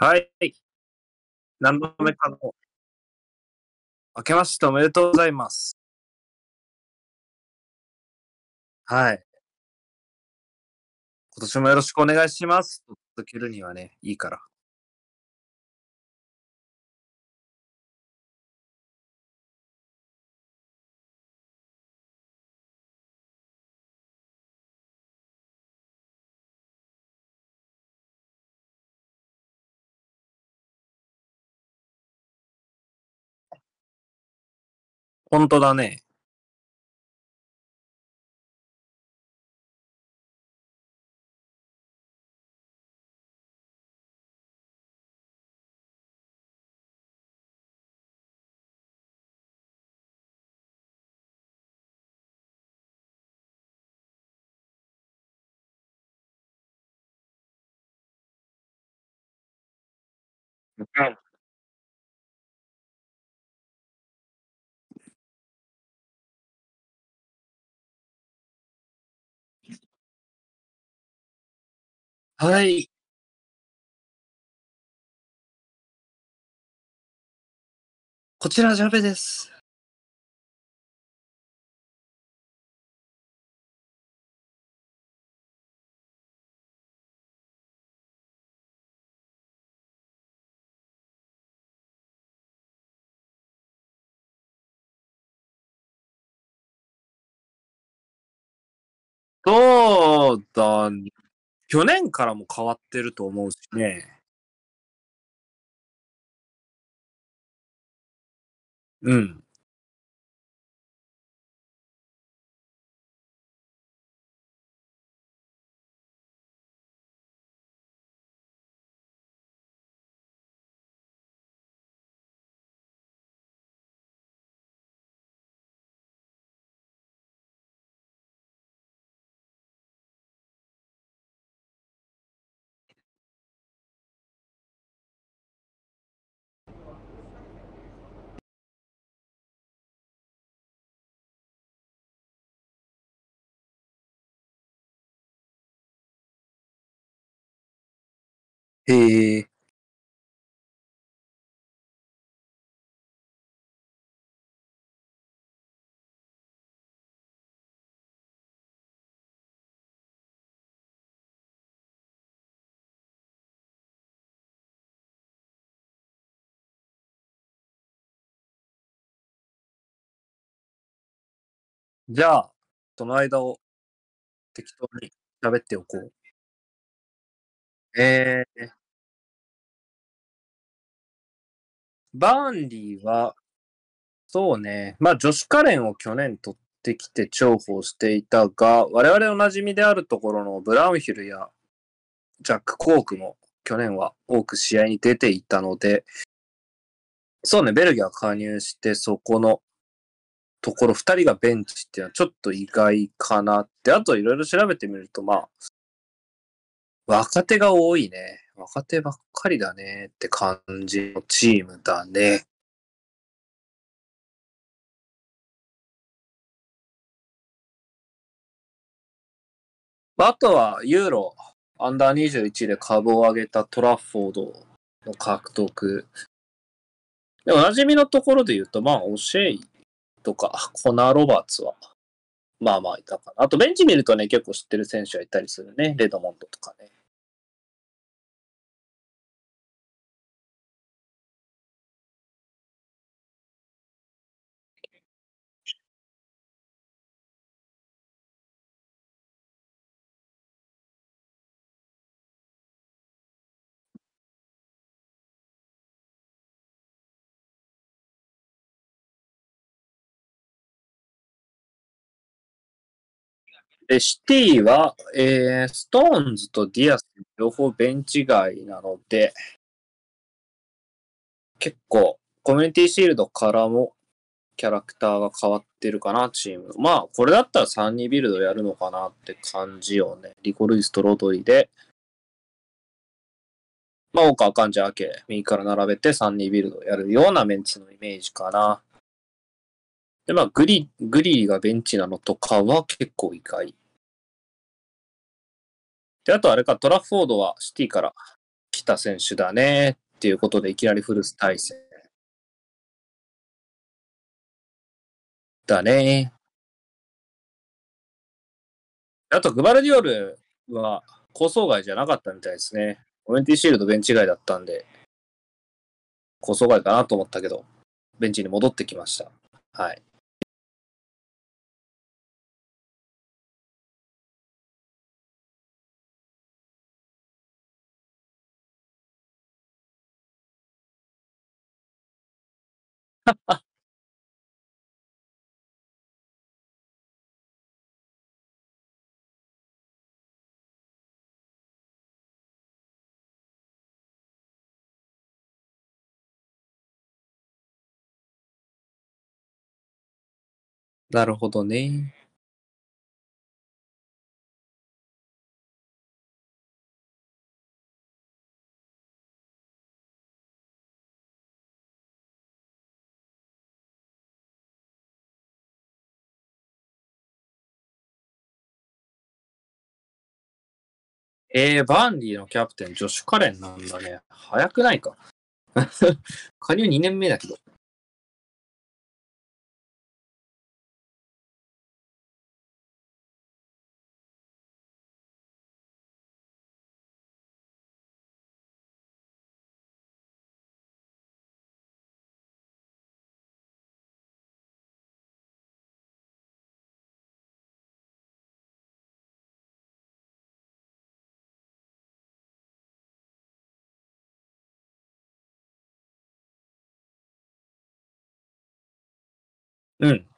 はい。何度目かの。明けましておめでとうございます。はい。今年もよろしくお願いします。と続けるにはね、いいから。本当だね。はい。こちらジャベです。そうだ？ね。去年からも変わってると思うしね。うん。へえ。じゃあ、その間を適当に喋っておこう。えー、バーンリーは、そうね、まあ女子カレンを去年取ってきて重宝していたが、我々おなじみであるところのブラウンヒルやジャック・コークも去年は多く試合に出ていたので、そうね、ベルギーが加入してそこのところ2人がベンチっていうのはちょっと意外かなって、あといろいろ調べてみると、まあ、若手が多いね。若手ばっかりだねって感じのチームだね。あとは、ユーロ、アンダー21で株を上げたトラッフォードの獲得。で、おなじみのところで言うと、まあ、オシェイとか、コナー・ロバーツは、まあまあいたかな。あと、ベンチ見るとね、結構知ってる選手はいたりするね。レドモンドとかね。で、シティは、えー、ストーンズとディアス両方ベンチ外なので、結構、コミュニティシールドからもキャラクターが変わってるかな、チーム。まあ、これだったら3-2ビルドやるのかなって感じよね。リコルイスとロドリで、まあ、ウォーカー、アカンジ、アケ、右から並べて3-2ビルドやるようなメンツのイメージかな。で、まあ、グリ、グリーがベンチなのとかは結構意外。で、あとあれか、トラフォードはシティから来た選手だねっていうことでいきなりフルス対戦。だね。あと、グバルディオルは構想外じゃなかったみたいですね。オレンティシールドベンチ外だったんで、構想外かなと思ったけど、ベンチに戻ってきました。はい。なるほどね。えー、バンディのキャプテン、ジョシュ・カレンなんだね。早くないか。加入2年目だけど。うん。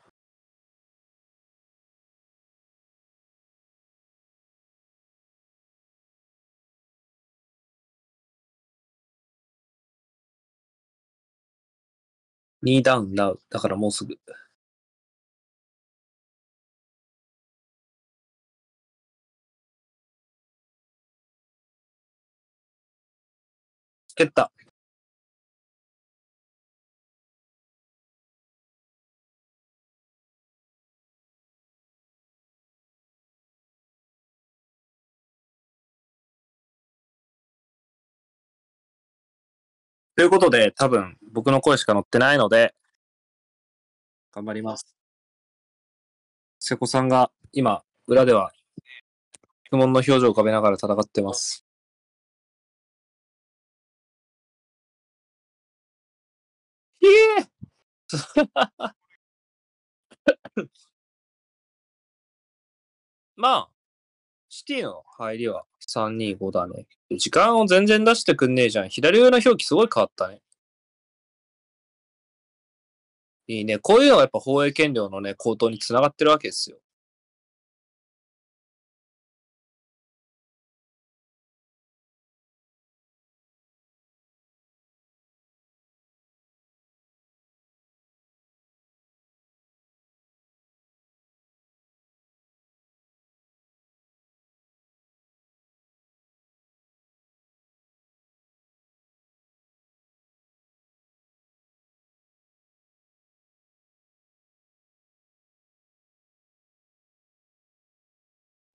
2ダウンダウン。だからもうすぐ。蹴った。ということで、多分僕の声しか乗ってないので、頑張ります。瀬古さんが今、裏では、質問の表情を浮かべながら戦ってます。ひえ まあ、シティの入りは325だね。時間を全然出してくんねえじゃん。左上の表記すごい変わったね。いいね。こういうのがやっぱ放映権料のね、高騰につながってるわけですよ。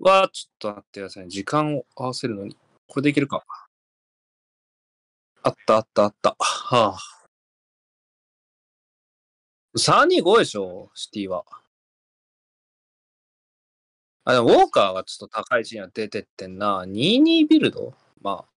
わちょっと待ってください。時間を合わせるのに。これでいけるか。あったあったあった。はあ。325でしょ、シティは。あ、でもウォーカーがちょっと高い位置には出てってんな。22ビルド？まあ。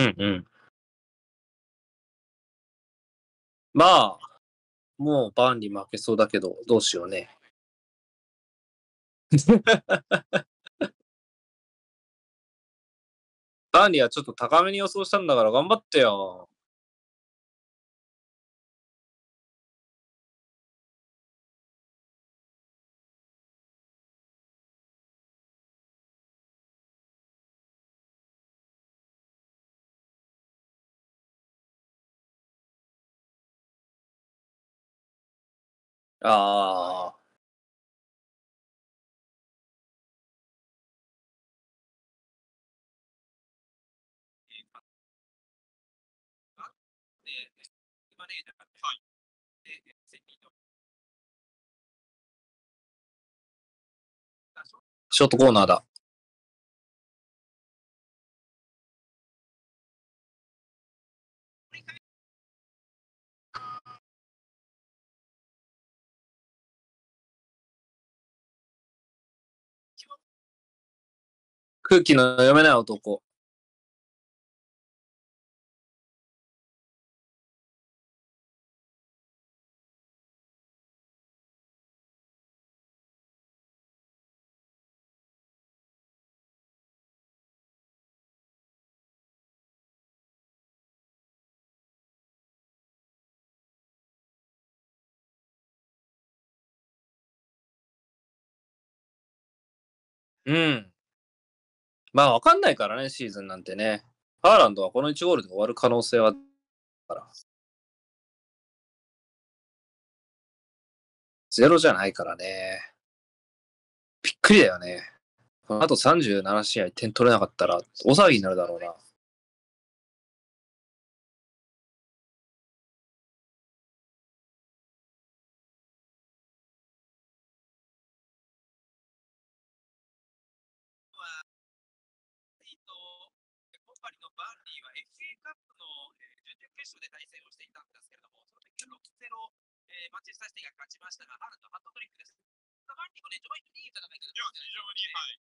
うんうん。まあ、もうバーンリー負けそうだけど、どうしようね。バーンリーはちょっと高めに予想したんだから頑張ってよ。ああ。ショートコーナーだ。空気の読めない男。うん。まあ、わかんないからね、シーズンなんてね。ハーランドはこの1ゴールで終わる可能性はから。ゼロじゃないからね。びっくりだよね。あと37試合点取れなかったら大騒ぎになるだろうな。決勝で対戦をしていたんですけれども、その時は6-0、えーマンチェスターシティが勝ちましたが、ハーランドハットトリックです。バーンリーもね、序盤にいい戦いがいや、非常に、はい。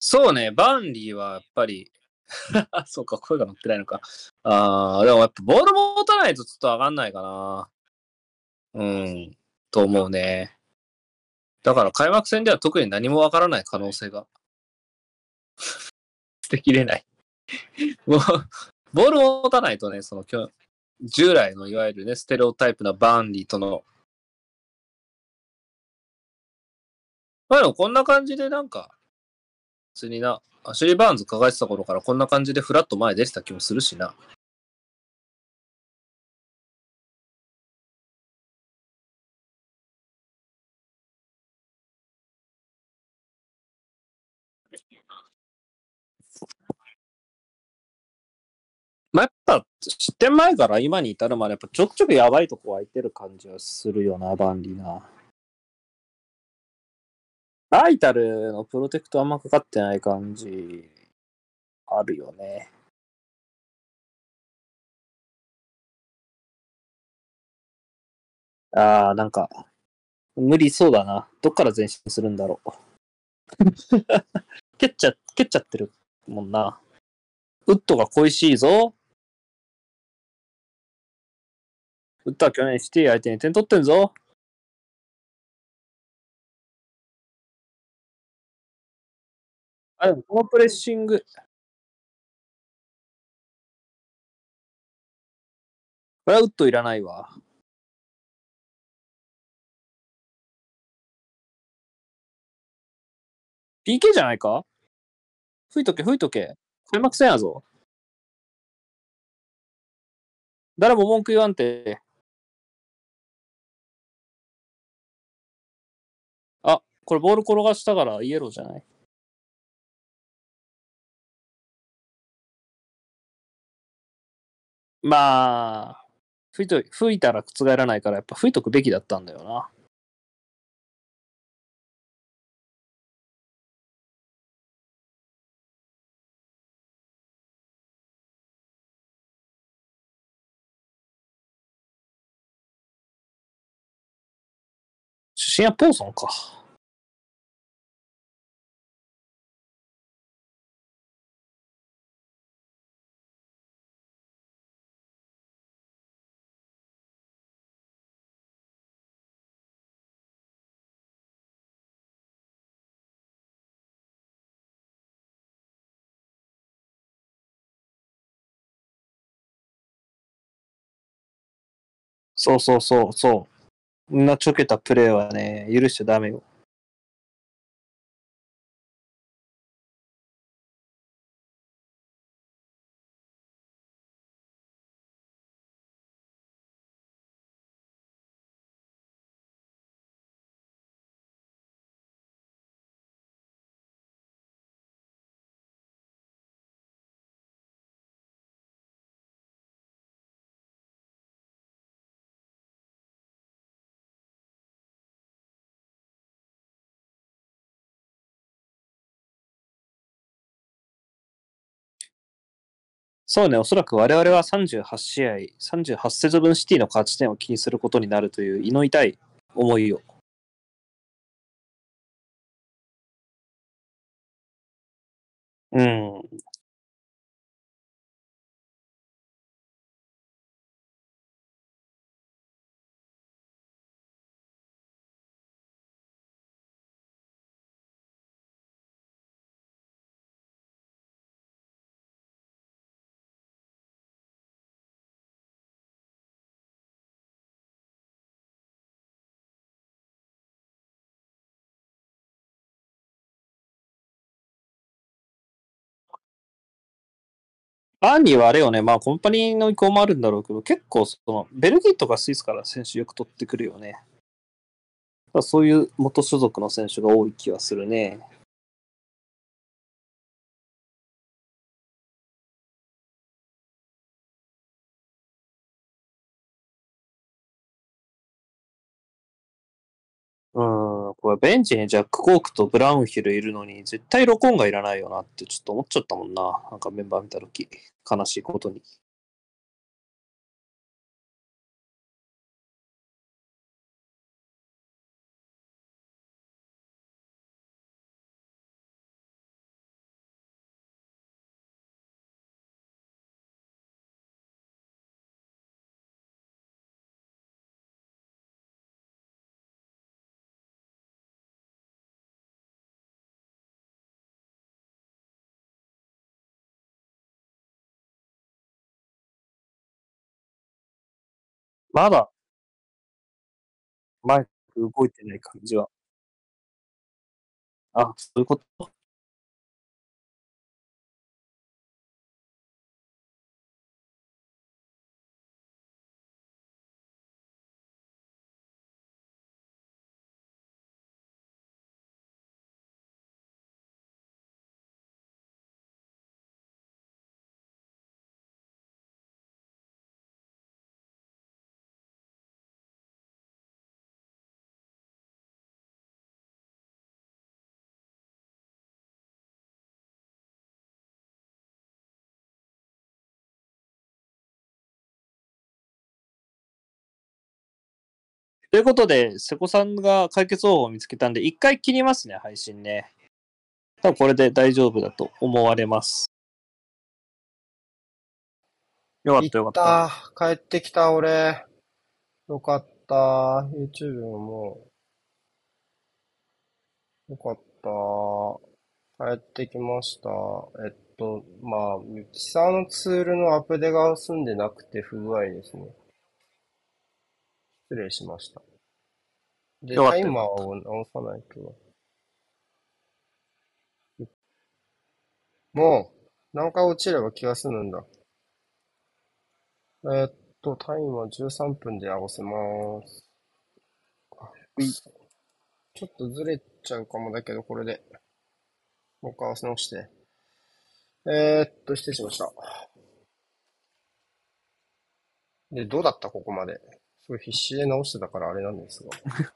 そうね、バーンリーはやっぱり、そうか、声が乗ってないのか。ああ、でもやっぱボール持たないとちょっと上がんないかな。うん、と思うね。だから開幕戦では特に何もわからない可能性が。捨てきれない。もう、ボールを持たないとね、その、従来のいわゆるね、ステレオタイプなバーンリーとの、まあでもこんな感じでなんか、普通にな、アシュリー・バーンズ抱えてた頃からこんな感じでフラッと前出てた気もするしな。まあ、やっぱ、失点前から今に至るまで、やっぱちょくちょくやばいとこ空いてる感じはするよな、バンリーな。バイタルのプロテクトあんまかかってない感じ、あるよね。ああ、なんか、無理そうだな。どっから前進するんだろう。蹴っちゃ、蹴っちゃってるもんな。ウッドが恋しいぞ。ウッドは去年シティ相手に点取ってんぞ。あ、でもこのプレッシング。これはウッドいらないわ。PK じゃないか？吹いとけ、吹いとけ。開幕戦やぞ。誰も文句言わんて。これボール転がしたからイエローじゃない？まあ、吹いと、吹いたら覆らないからやっぱ吹いとくべきだったんだよな。出身はポーソンか。そうそうそうそう。こんなちょけたプレーはね、許しちゃダメよ。そうね、おそらく我々は38試合、38節分シティの勝ち点を気にすることになるという胃の痛い思いを。うん。アンリーはあれよね、まあコンパニーの意向もあるんだろうけど、結構その、ベルギーとかスイスから選手よく取ってくるよね。そういう元所属の選手が多い気はするね。これベンチにジャック・コークとブラウンヒルいるのに、絶対ロコンがいらないよなってちょっと思っちゃったもんな。なんかメンバー見た時、悲しいことに。まだ、マイク動いてない感じは。あ、そういうこと？ということで、瀬古さんが解決方法を見つけたんで、一回切りますね、配信ね。多分これで大丈夫だと思われます。よかったよかった。行った。帰ってきた、俺。よかった。YouTube ももう。よかった。帰ってきました。えっと、まあ、ミキサーのツールのアップデが済んでなくて不具合ですね。失礼しました。で、タイマーを直さないと。もう、何回落ちれば気が済むんだ。えーっと、タイマー13分で合わせます。あちょっとずれちゃうかもだけど、これで。もう一回合わせ直して。えーっと、失礼しました。で、どうだった？ここまで。すごい必死で直してたからあれなんですが。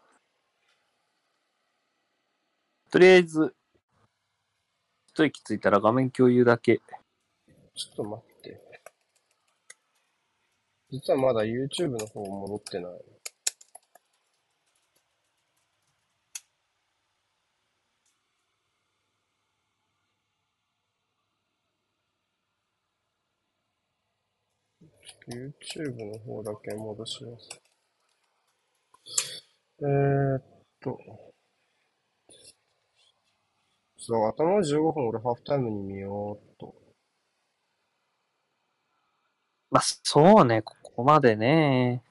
とりあえず、一息ついたら画面共有だけ。ちょっと待って。実はまだ YouTube の方戻ってない。YouTube の方だけ戻します。えーっと。そう、頭の15分俺ハーフタイムに見ようっと。まあ、そうね、ここまでね。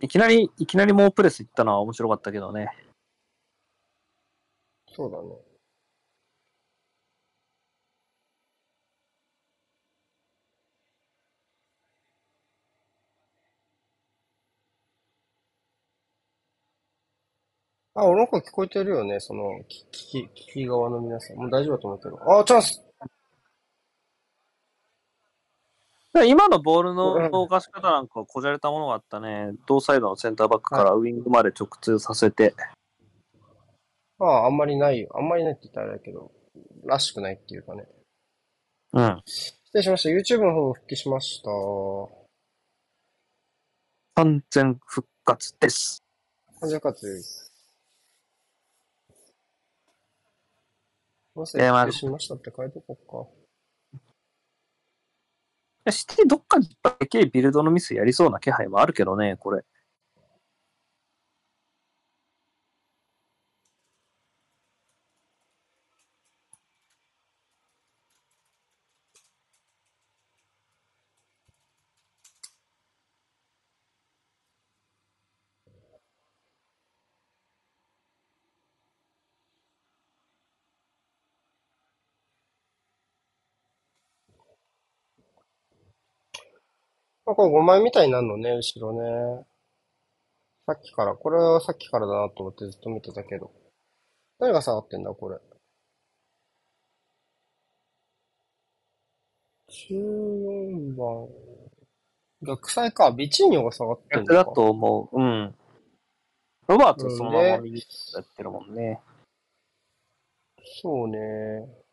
いきなり、いきなりもうプレス行ったのは面白かったけどね。そうだね。あ、俺の声聞こえてるよね、その、聞き、聞き側の皆さん。もう大丈夫だと思うけど。あ、チャンス今のボールうんの動かし方なんかはこじゃれたものがあったね。同サイドのセンターバックからウィングまで直通させて。ああ、あんまりないよ。あんまりないって言ったらあれだけど、らしくないっていうかね。うん。失礼しました。YouTube の方復帰しました。完全復活です。完全活です。まさいやまあ復帰しましたって書いとこシティどっかにでけえビルドのミスやりそうな気配はあるけどね、これ。あ、これ5枚みたいになるのね、後ろね。さっきから、これはさっきからだなと思ってずっと見てたけど。誰が下がってんだ、これ？14番。逆サイか。ビチーニョが下がってんのか。逆だと思う。うん。ロバートそのまま右やってるもんね。そうね。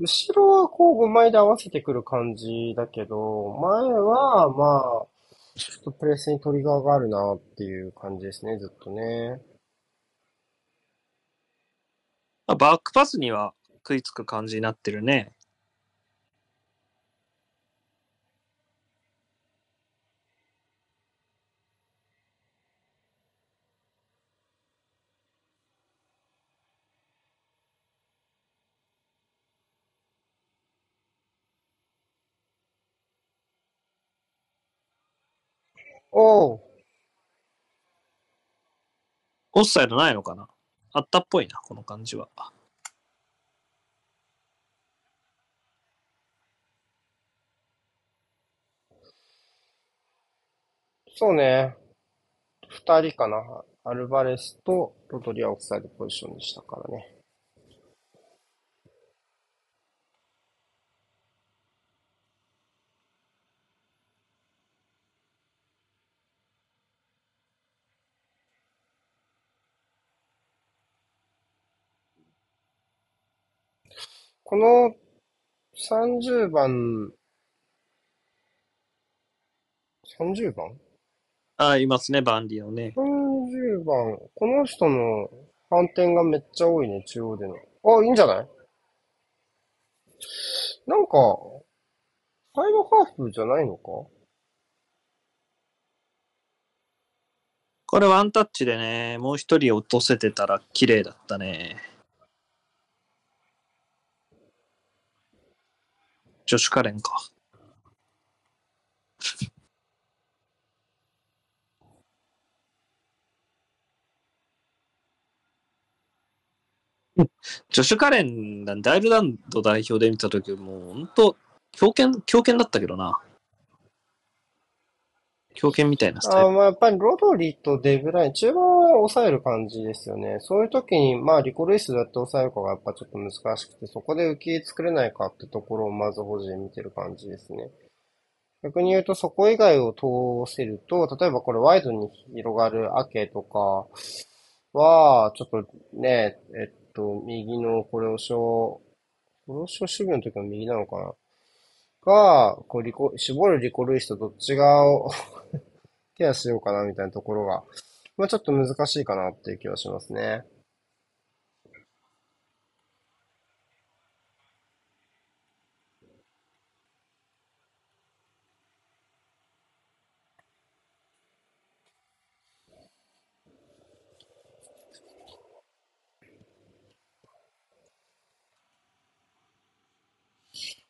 後ろはこう5枚で合わせてくる感じだけど、前はまあ、ちょっとプレスにトリガーがあるなっていう感じですね、ずっとね。バックパスには食いつく感じになってるね。オフサイドないのかな？あったっぽいな、この感じは。そうね。二人かな。アルバレスとロドリはオフサイドポジションでしたからね。この30番、30番？あ、いますね、バンディのね。30番。この人の反転がめっちゃ多いね、中央での。あ、いいんじゃない？なんか、サイドハーフじゃないのか？これワンタッチでね、もう一人落とせてたら綺麗だったね。ジョシュカレンか。ジョシュ・カレン、ダイルランド代表で見たとき、もう本当、強肩、強肩だったけどな。強肩みたいなスタイル。あまあやっぱりロドリとデブライン、中盤抑える感じですよね。そういう時に、まあリコルイスどうやって抑えるかがやっぱちょっと難しくて、そこで浮き作れないかってところをまず保持で見てる感じですね。逆に言うとそこ以外を通せると、例えばこれワイドに広がるアケとかは、ちょっとね、えっと、右のこれを小、これを小守備の時の右なのかな？が、こうリコ、絞るリコルイスとどっち側を ケアしようかなみたいなところが、まあちょっと難しいかなっていう気はしますね。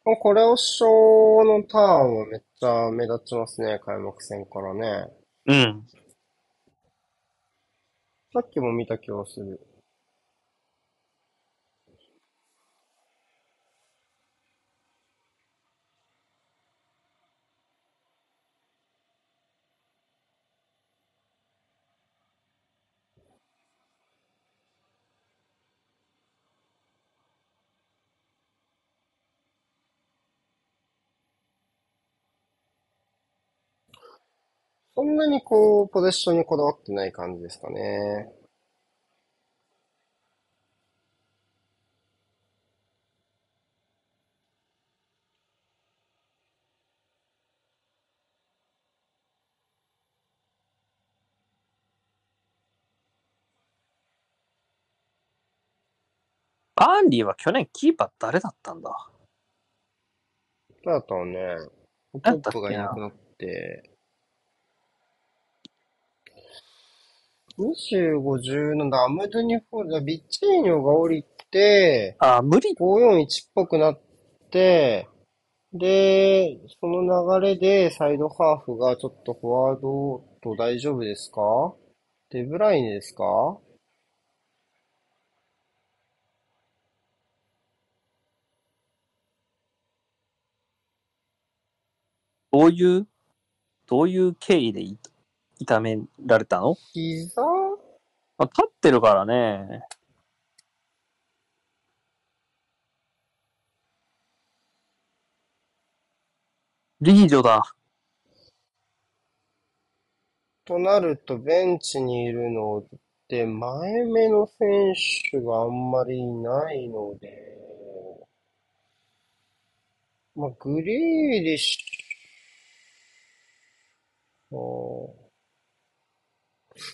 もうこれを小のターンはめっちゃ目立ちますね、開幕戦からね。うん。さっきも見た気がする。なにこう、ポゼッションにこだわってない感じですかね。バーンリーは去年キーパー誰だったんだ？だったらね、ポだったっけな？ップがいなくなって、25、17アムドゥニフォールだ、ビッチーニョが降りて、あ、無理。541っぽくなって、で、その流れでサイドハーフがちょっとフォワードと大丈夫ですか？デブライネですか？どういう、どういう経緯でい痛められたの？膝？あ立ってるからね。リージョだ。となると、ベンチにいるのって、前目の選手があんまりいないので、まあ、グリーリッシュ、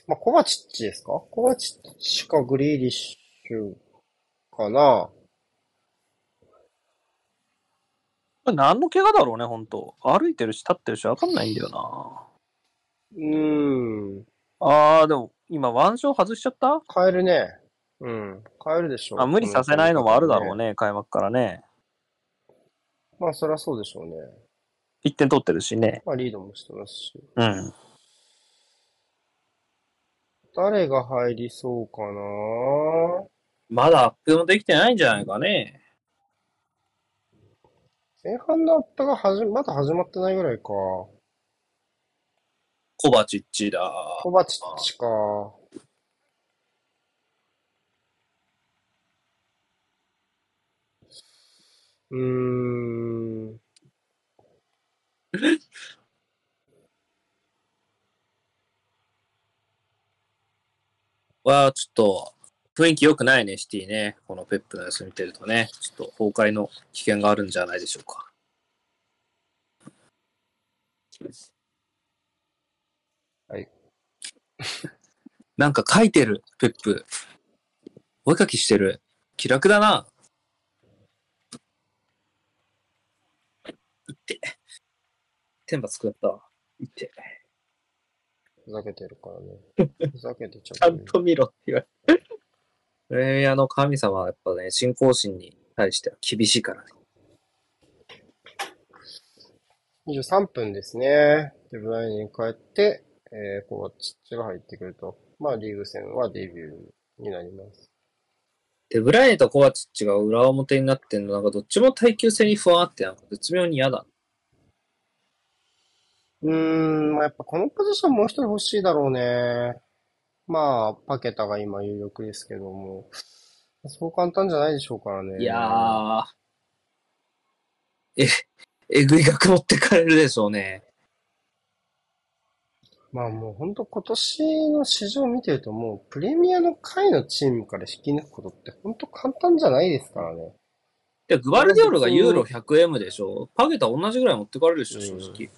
まあ、コバチッチですか？コバチッチかグリーリッシュかな何の怪我だろうね、ほんと。歩いてるし、立ってるし、わかんないんだよな。うーん。あー、でも、今、ワンショー外しちゃった？変えるね。うん。変えるでしょう。あ無理させないのもあるだろうね。ね、開幕からね。まあ、そりゃそうでしょうね。1点取ってるしね。まあ、リードもしてますし。うん。誰が入りそうかな？まだアップもできてないんじゃないかね。前半のアップがはじ、まだ始まってないぐらいか。コバチッチだ。コバチッチか。うーん。は、ちょっと、雰囲気良くないね、シティね。このペップの様子見てるとね。ちょっと崩壊の危険があるんじゃないでしょうか。はい。なんか書いてる、ペップ。お絵かきしてる。気楽だな。いって。天罰食ったわ。いって。ふざけてるからね。ふざけてちちゃう、ね。ゃんと見ろって言われて。プレミアの神様はやっぱね、信仰心に対しては厳しいからね。23分ですね。デブライネに帰って、えー、コバチッチが入ってくると。まあ、リーグ戦はデビューになります。で、ブライネとコバチッチが裏表になってんの、なんかどっちも耐久性に不安あって、なんか絶妙に嫌だ。うーん、まあ、やっぱこのポジションもう一人欲しいだろうね。まあ、パケタが今有力ですけども。そう簡単じゃないでしょうからね。いやー。え、えぐい額持ってかれるでしょうね。まあもう本当今年の市場を見てるともうプレミアの下位のチームから引き抜くことって本当簡単じゃないですからね。で、グバルディオルがユーロ 100M でしょパゲタ同じぐらい持ってかれるでしょ、正直。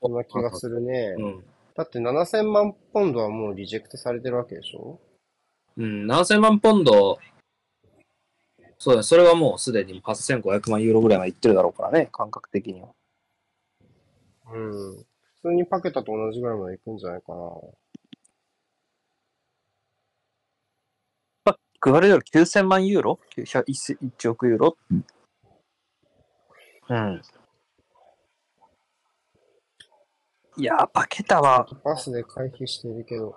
そんな気がするね。うん。だって7000万ポンドはもうリジェクトされてるわけでしょ？うん、7000万ポンド、そうだ、それはもうすでに8500万ユーロぐらいまでいってるだろうからね、感覚的には。うん。普通にパケタと同じぐらいまで行くんじゃないかな。グバルディオル9000万ユーロ？100, ?1 億ユーロ？うん。いやー、パケタは、パスで回避してるけど。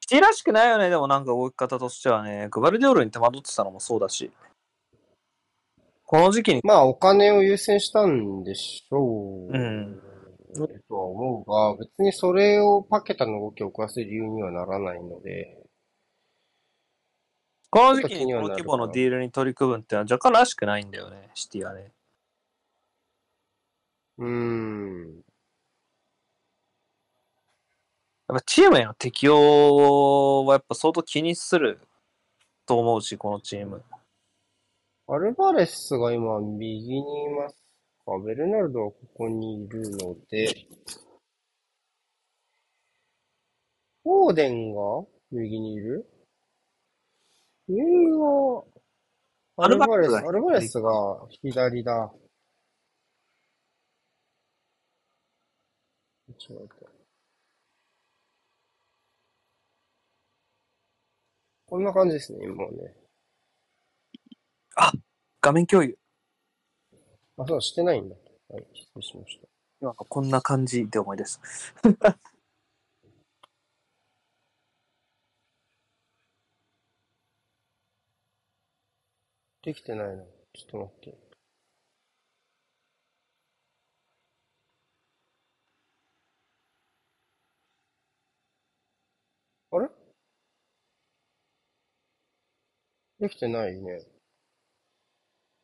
シティらしくないよね、でもなんか動き方としてはね。グバルディオルに手間取ってたのもそうだし。この時期に、まあお金を優先したんでしょう。うん。るとは思うが、別にそれをパケタの動きを遅らせる理由にはならないので、この時期ににこの規模のディールに取り組むってのは若干らしくないんだよね、シティはね。うーん。やっぱチームへの適用はやっぱ相当気にすると思うし、このチーム。アルバレスが今右にいますかベルナルドはここにいるので、フォーデンが右にいる？右は、アルバレス、アルバレスがアルバレスが左だ。ちょっと待ってこんな感じですね、今はね。画面共有。あ、そう、してないんだ。はい、失礼しました。今こんな感じで思い出す。できてないな。ちょっと待って。あれ？できてないね。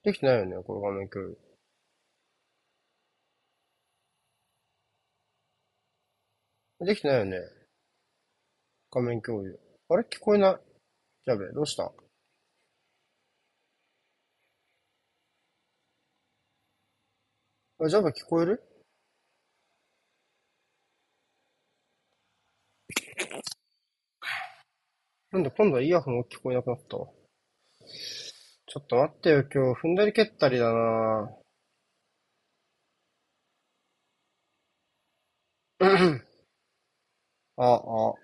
できてないよね、これ画面共有。できてないよね。画面共有。あれ？聞こえない。やべえ、どうした？あ、ジャブ聞こえる？なんで今度はイヤホンが聞こえなくなったわ。ちょっと待ってよ、今日踏んだり蹴ったりだなぁ。あ、あ。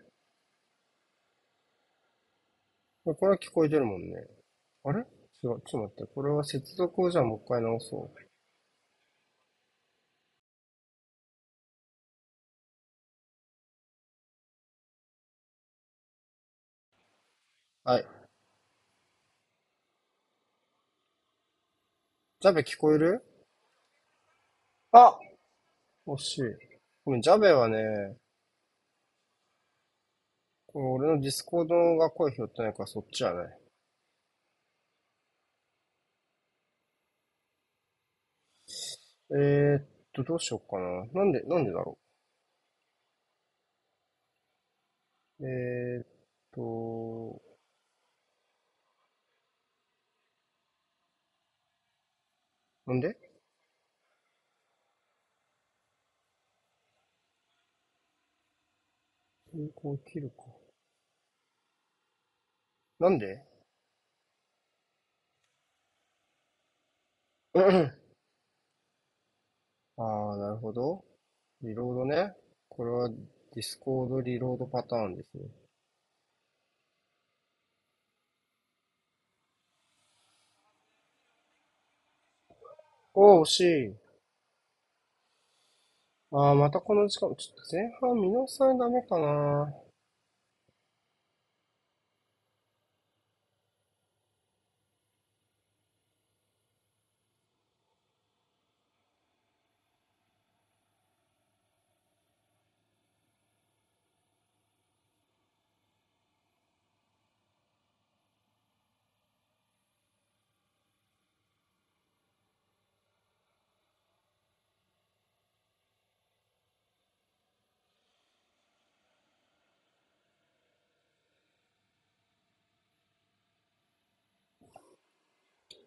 これは聞こえてるもんね。あれ？違う、ちょっと待って。これは接続をじゃあもう一回直そう。はい。ジャベ聞こえる？あ惜しい。ごめん、ジャベはね、俺のディスコードが声拾ってないからそっちじゃない。えーっと、どうしようかな。なんで、なんでだろう。えーっと、なんで？有効切るか。なんで？ああ、なるほど。リロードね。これはディスコードリロードパターンですね。おー、惜しい。ああ、またこの時間。ちょっと前半見直さないダメかな。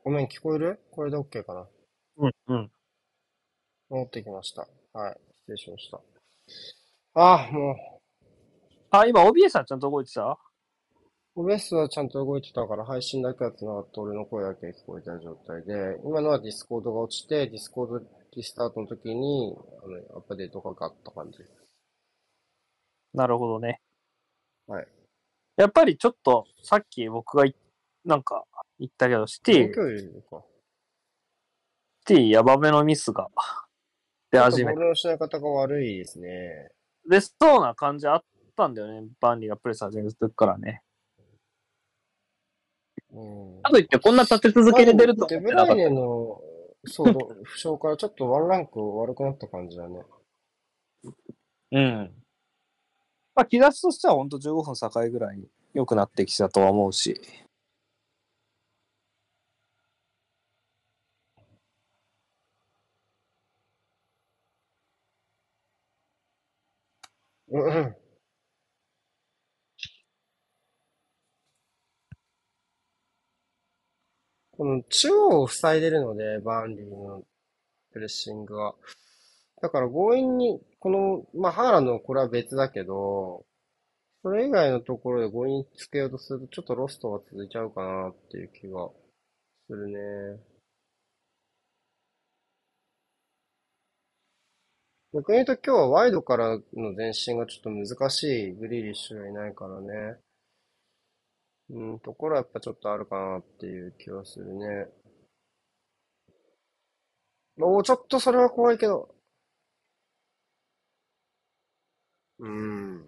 ごめん、聞こえる？これで OK かな？うん、うん。戻ってきました。はい。失礼しました。ああ、もあ、今 OBS はちゃんと動いてた？う、OBS はちゃんと動いてたから配信だけは繋がって俺の声だけ聞こえた状態で、今のは Discord が落ちて、Discord リスタートの時に、あの、アップデートがかかった感じ。なるほどね。はい。やっぱりちょっと、さっき僕がいなんか言ったけど、シティ、共有か。シティヤバめのミスが出始めボールの失い方が悪いですね。出そうな感じあったんだよね。バンリーがプレス始める時からね。うん。かといってこんな立て続けで出るとデブ思ってなかった。ライネの、そう、負傷からちょっとワンランク悪くなった感じだね。うん。まあ、気出しとしては本当15分境ぐらい良くなってきたとは思うし。この中央を塞いでるので、バーンリーのプレッシングが。だから強引に、この、まあ、ハーランドのこれは別だけど、それ以外のところで強引につけようとすると、ちょっとロストが続いちゃうかなっていう気がするね。逆に言うと今日はワイドからの前進がちょっと難しいグリーリッシュがいないからね。うん、ところはやっぱちょっとあるかなっていう気はするね。おー、ちょっとそれは怖いけど。うん。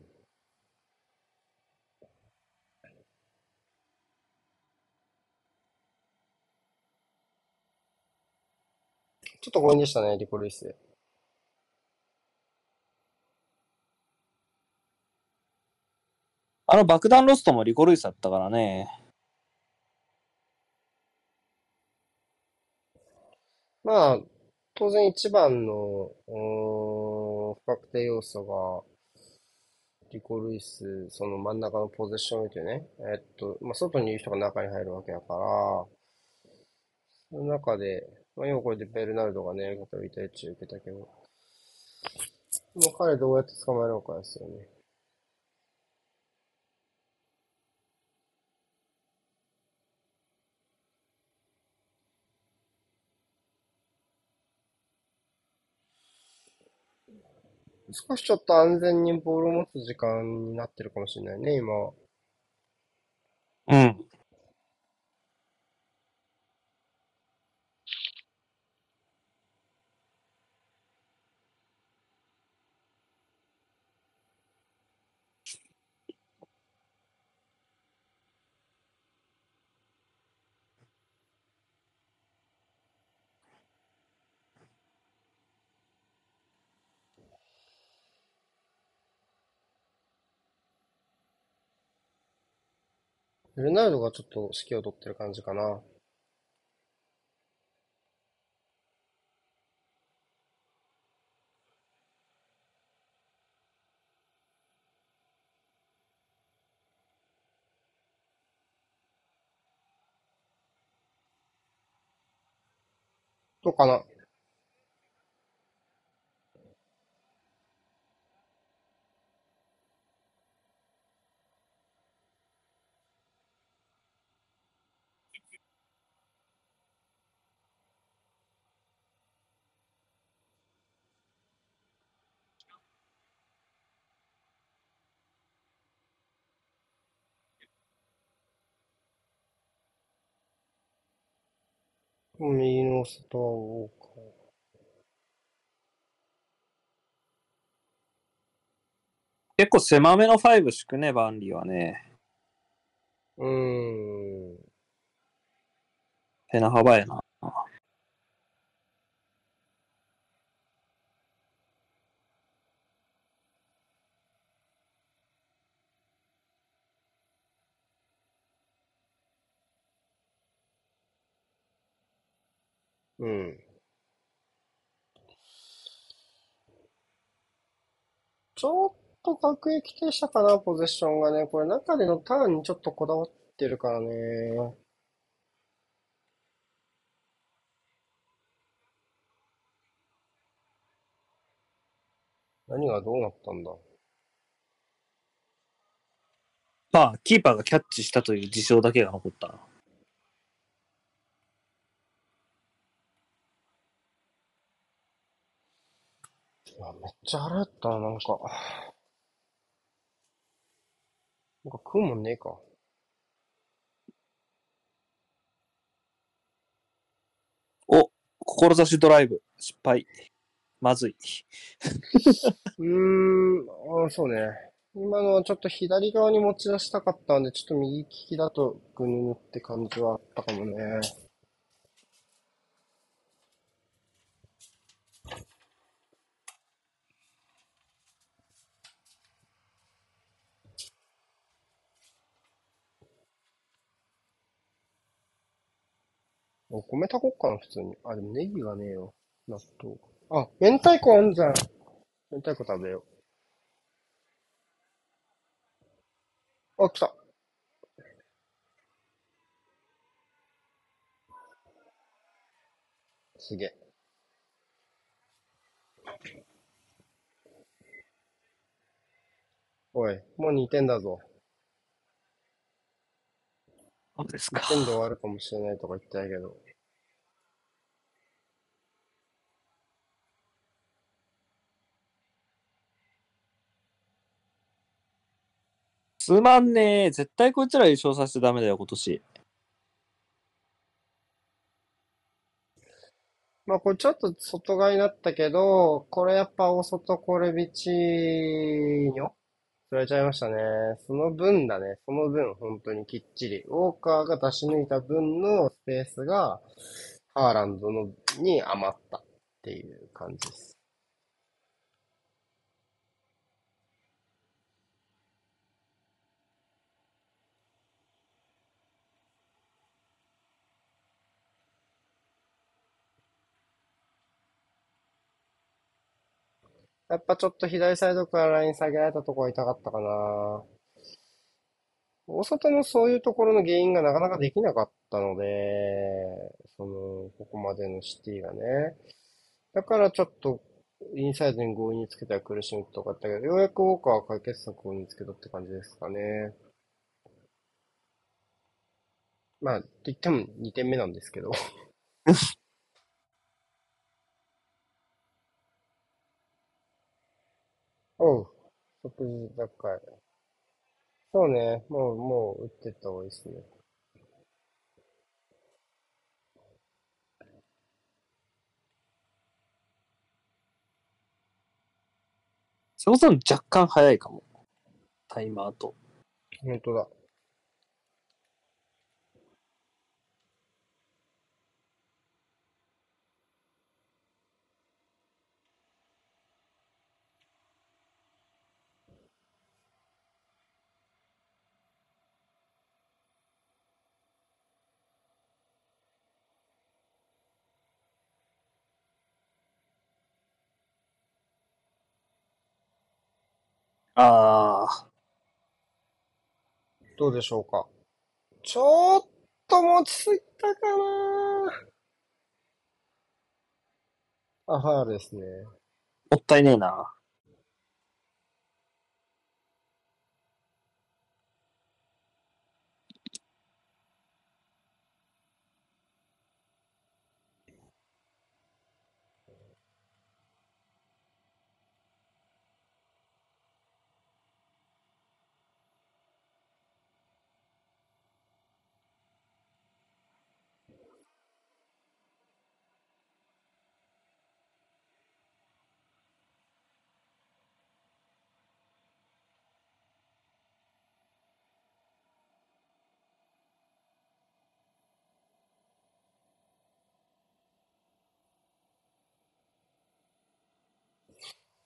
ちょっと強引でしたね、リコルイス。あの爆弾ロストもリコルイスだったからね。まあ、当然一番の、うーん、不確定要素が、リコ・ルイス、その真ん中のポゼッションを見てね、えっと、まあ、外にいる人が中に入るわけだから、その中で、まあ、今これでベルナルドがね、例えば痛い打ち受けたけど、もう彼どうやって捕まえるのかですよね。少しちょっと安全にボールを持つ時間になってるかもしれないね、今。うん。ルナルドがちょっと指揮を取ってる感じかな。どうかな右の外はウォーカー。結構狭めの5敷くね、バンリーはね。うーん。手の幅やな。うん。ちょっと各駅停車かな、ポゼッションがね。これ中でのターンにちょっとこだわってるからね。何がどうなったんだ？まあ、キーパーがキャッチしたという事象だけが残ったな。うわ、めっちゃ腹減ったな、なんか。なんか食うもんねえか。お、志ドライブ、失敗。まずい。うーん、あそうね。今のはちょっと左側に持ち出したかったんで、ちょっと右利きだとぐぬぬって感じはあったかもね。お米炊こっかな、普通に。あ、でもネギがねえよ。納豆。あ、明太子あんじゃん。明太子食べよう。あ、来た。すげえ。おい、もう2点だぞ。そうですか1。点で終わるかもしれないとか言ってたけど。すまんねえ。絶対こいつら優勝させてダメだよ、今年。まあ、これちょっと外側になったけど、これやっぱ大外コレビチーニョ釣られちゃいましたね。その分だね。その分、本当にきっちり。ウォーカーが出し抜いた分のスペースが、ハーランドのに余ったっていう感じです。やっぱちょっと左サイドからライン下げられたところが痛かったかな。大外のそういうところの原因がなかなかできなかったので、その、ここまでのシティがね。だからちょっと、インサイドに強引につけたら苦しむとかあったけど、ようやくウォーカーは解決策を見つけたって感じですかね。まあ、と言っても2点目なんですけど。おう、即時高い。そうね、もう、もう打ってった方がいいですね。そもそも若干早いかも。タイマーと。本当だ。ああ。どうでしょうか。ちょっと持ちすぎたかなあ、ファーですね。もったいねえな。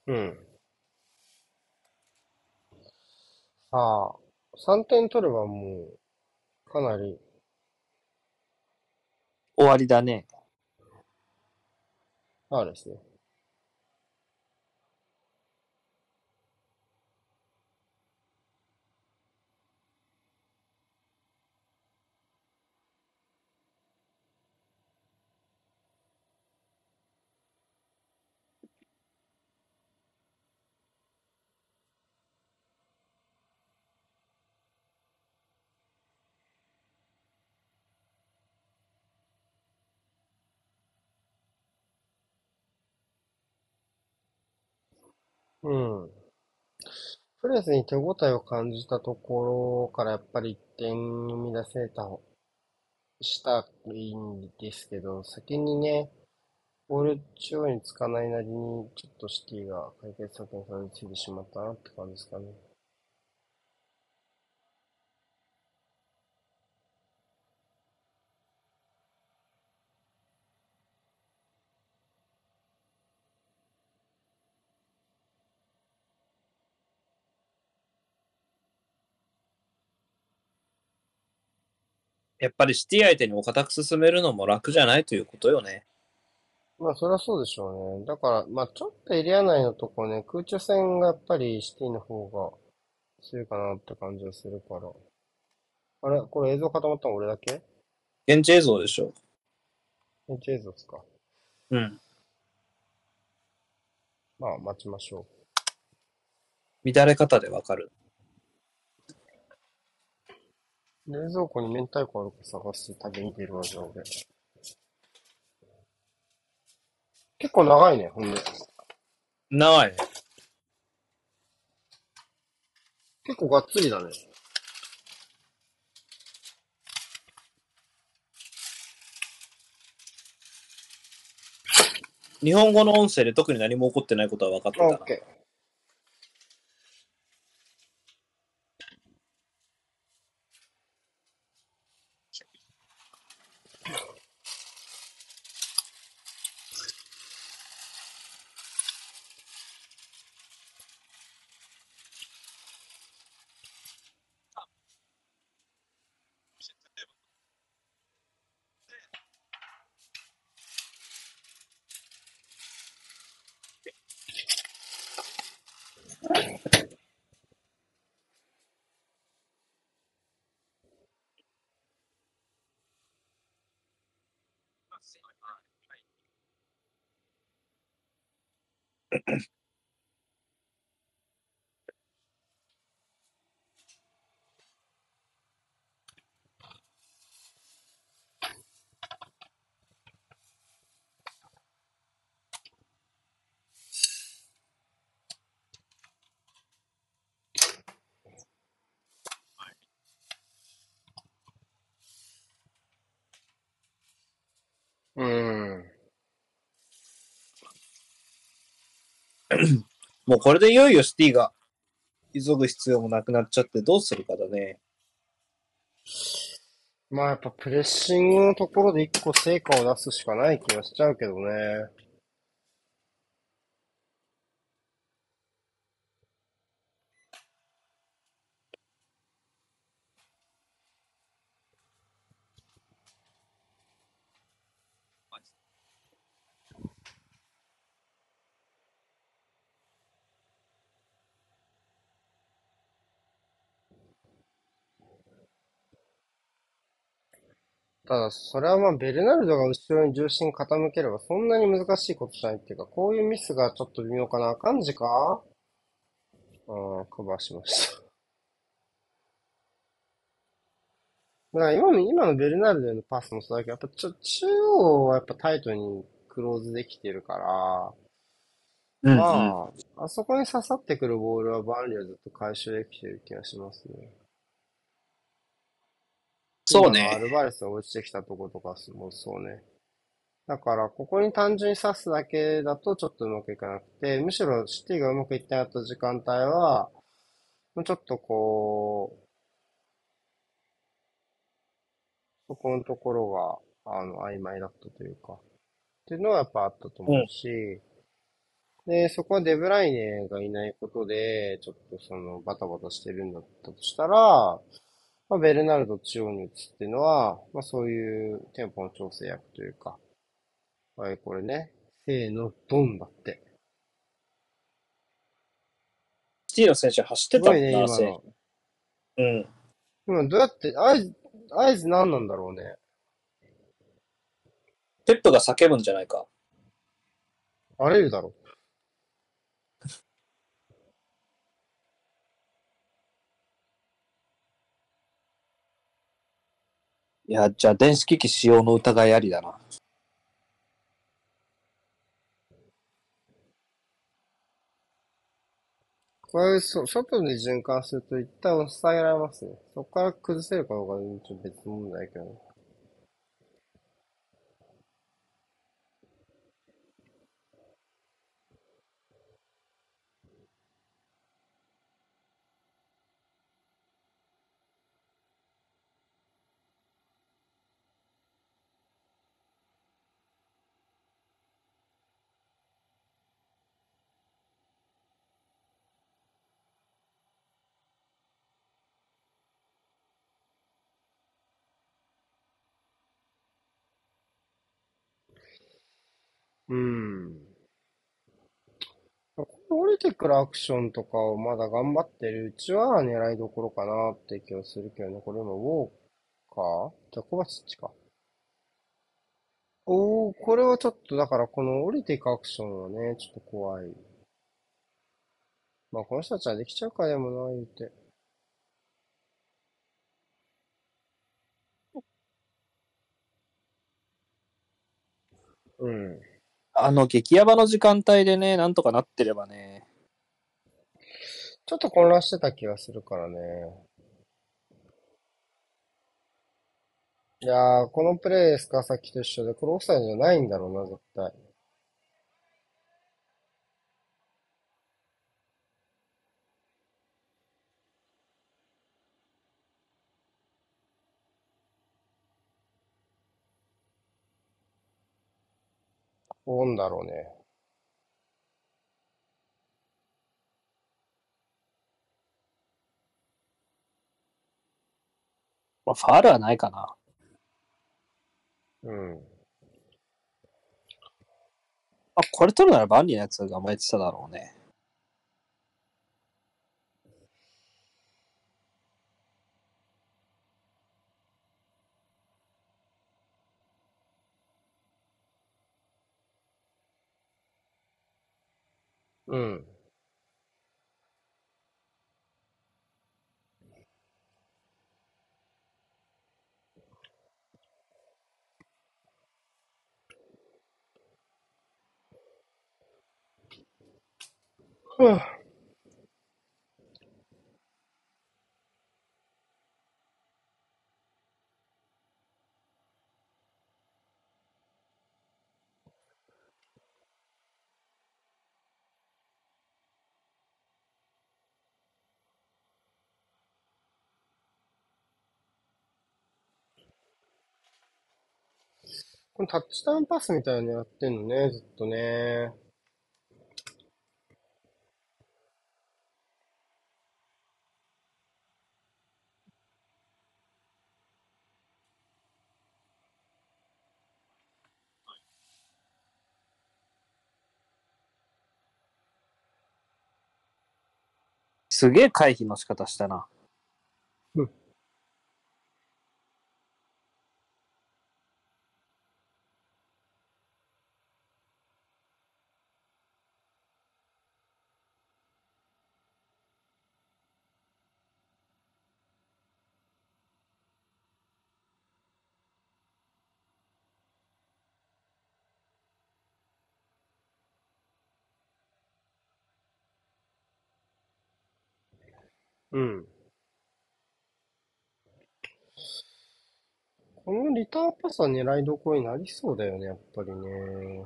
うん。さあ、3点取ればもう、かなり、終わりだね。ファールですね。うん。プレスに手応えを感じたところからやっぱり一点生み出せた、したいんですけど、先にね、ボール中央につかないなりに、ちょっとシティが解決策にたどり着いてしまったなって感じですかね。やっぱりシティ相手にお堅く進めるのも楽じゃないということよね。まあ、そりゃそうでしょうね。だから、まあ、ちょっとエリア内のとこね、空中戦がやっぱりシティの方が強いかなって感じがするから。あれ？これ映像固まったの俺だけ？現地映像でしょ。現地映像ですか？うん。まあ、待ちましょ乱れ方でわかる。う。冷蔵庫に明太子あるか探して食べに出るわ、じゃあ俺。結構長いね、ほんで。長いね。結構がっつりだね。日本語の音声で特に何も起こってないことは分かってあ、たな。オッケー。うーん。もうこれでいよいよシティが急ぐ必要もなくなっちゃってどうするかだね。まあやっぱプレッシングのところで一個成果を出すしかない気がしちゃうけどね。ただ、それはまあベルナルドが後ろに重心傾ければそんなに難しいことじゃないっていうか、こういうミスがちょっと微妙かな。感じか？ああ、カバーしました。だから今の、今のベルナルドへのパスもそうだけど、やっぱちょ、中央はやっぱタイトにクローズできてるから、うんまあ、あそこに刺さってくるボールはバンリはずっと回収できてる気がしますね。そう今のアね。ルバレスが落ちてきたとことかもそうね。だから、ここに単純に刺すだけだとちょっとうまくいかなくて、むしろシティがうまくいってなかった時間帯は、もうちょっとこう、そこのところが、あの、曖昧だったというか、っていうのはやっぱあったと思うし、で、そこはデブライネがいないことで、ちょっとそのバタバタしてるんだったとしたら、まあ、ベルナルド中央に移すっていうのは、まあそういうテンポの調整役というか、はい、これね、せーの、ドンだって。シティの選手走ってたもんな、すごいね、今せの。うん。今どうやって、合図、合図何なんだろうね。ペップが叫ぶんじゃないか。荒れるだろいや、じゃあ電子機器使用の疑いありだな。これ、そ、外に循環すると一旦押し下げられますね。そこから崩せるかどうか別問題だけど。うん。降りてくるアクションとかをまだ頑張ってるうちは狙いどころかなって気がするけどね。これ今、ウォーカー？じゃあ、コバチッチか。おー、これはちょっと、だからこの降りていくアクションはね、ちょっと怖い。まあ、この人たちはできちゃうかでもな、言うて。うん。あの、激ヤバの時間帯でね、なんとかなってればね。ちょっと混乱してた気がするからね。いやー、このプレーですか、さっきと一緒で。これオフサイドじゃないんだろうな、絶対。オンだろうね。まあ、ファールはないかな。うん。あ、これ取るならバンリーのやつが甘えてただろうね。うん。このタッチダウンパスみたいなのやってんのね、ずっとね。すげえ回避の仕方したな。うん。このリターンパスは狙いどころになりそうだよね、やっぱりね。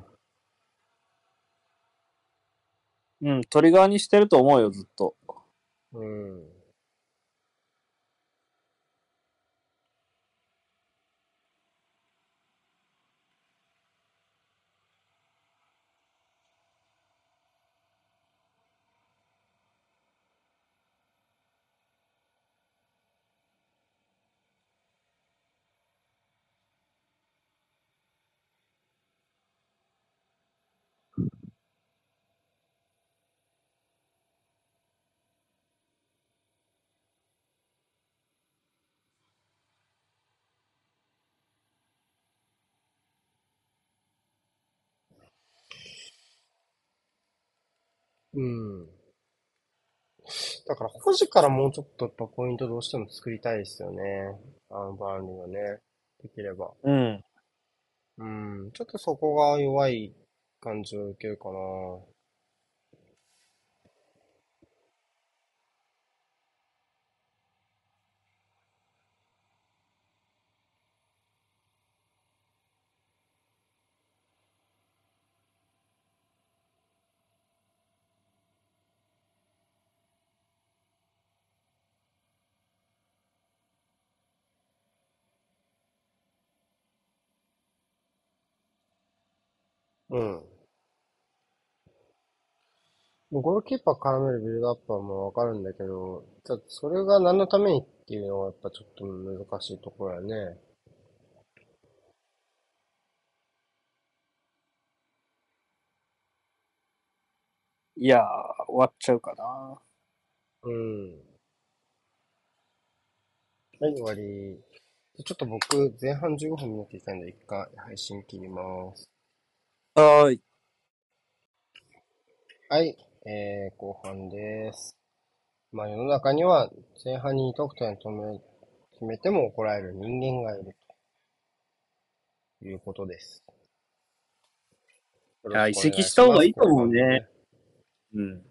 うん、トリガーにしてると思うよ、ずっと。うん。うん。だから、保持からもうちょっとやっぱポイントどうしても作りたいですよね。あの、バーンリーはね。できれば。うん。うん。ちょっとそこが弱い感じを受けるかな。うん。もうゴールキーパー絡めるビルドアップはもうわかるんだけど、ちょっとそれが何のためにっていうのはやっぱちょっと難しいところやね。いやー、終わっちゃうかな。うん。はい、終わり。ちょっと僕、前半15分見なきゃいけないんで、一回配信切ります。はーい。はい、えー、後半です。まあ世の中には前半に2得点止め、決めても怒られる人間がいるということです。いや移籍した方がいいと思うね。うん。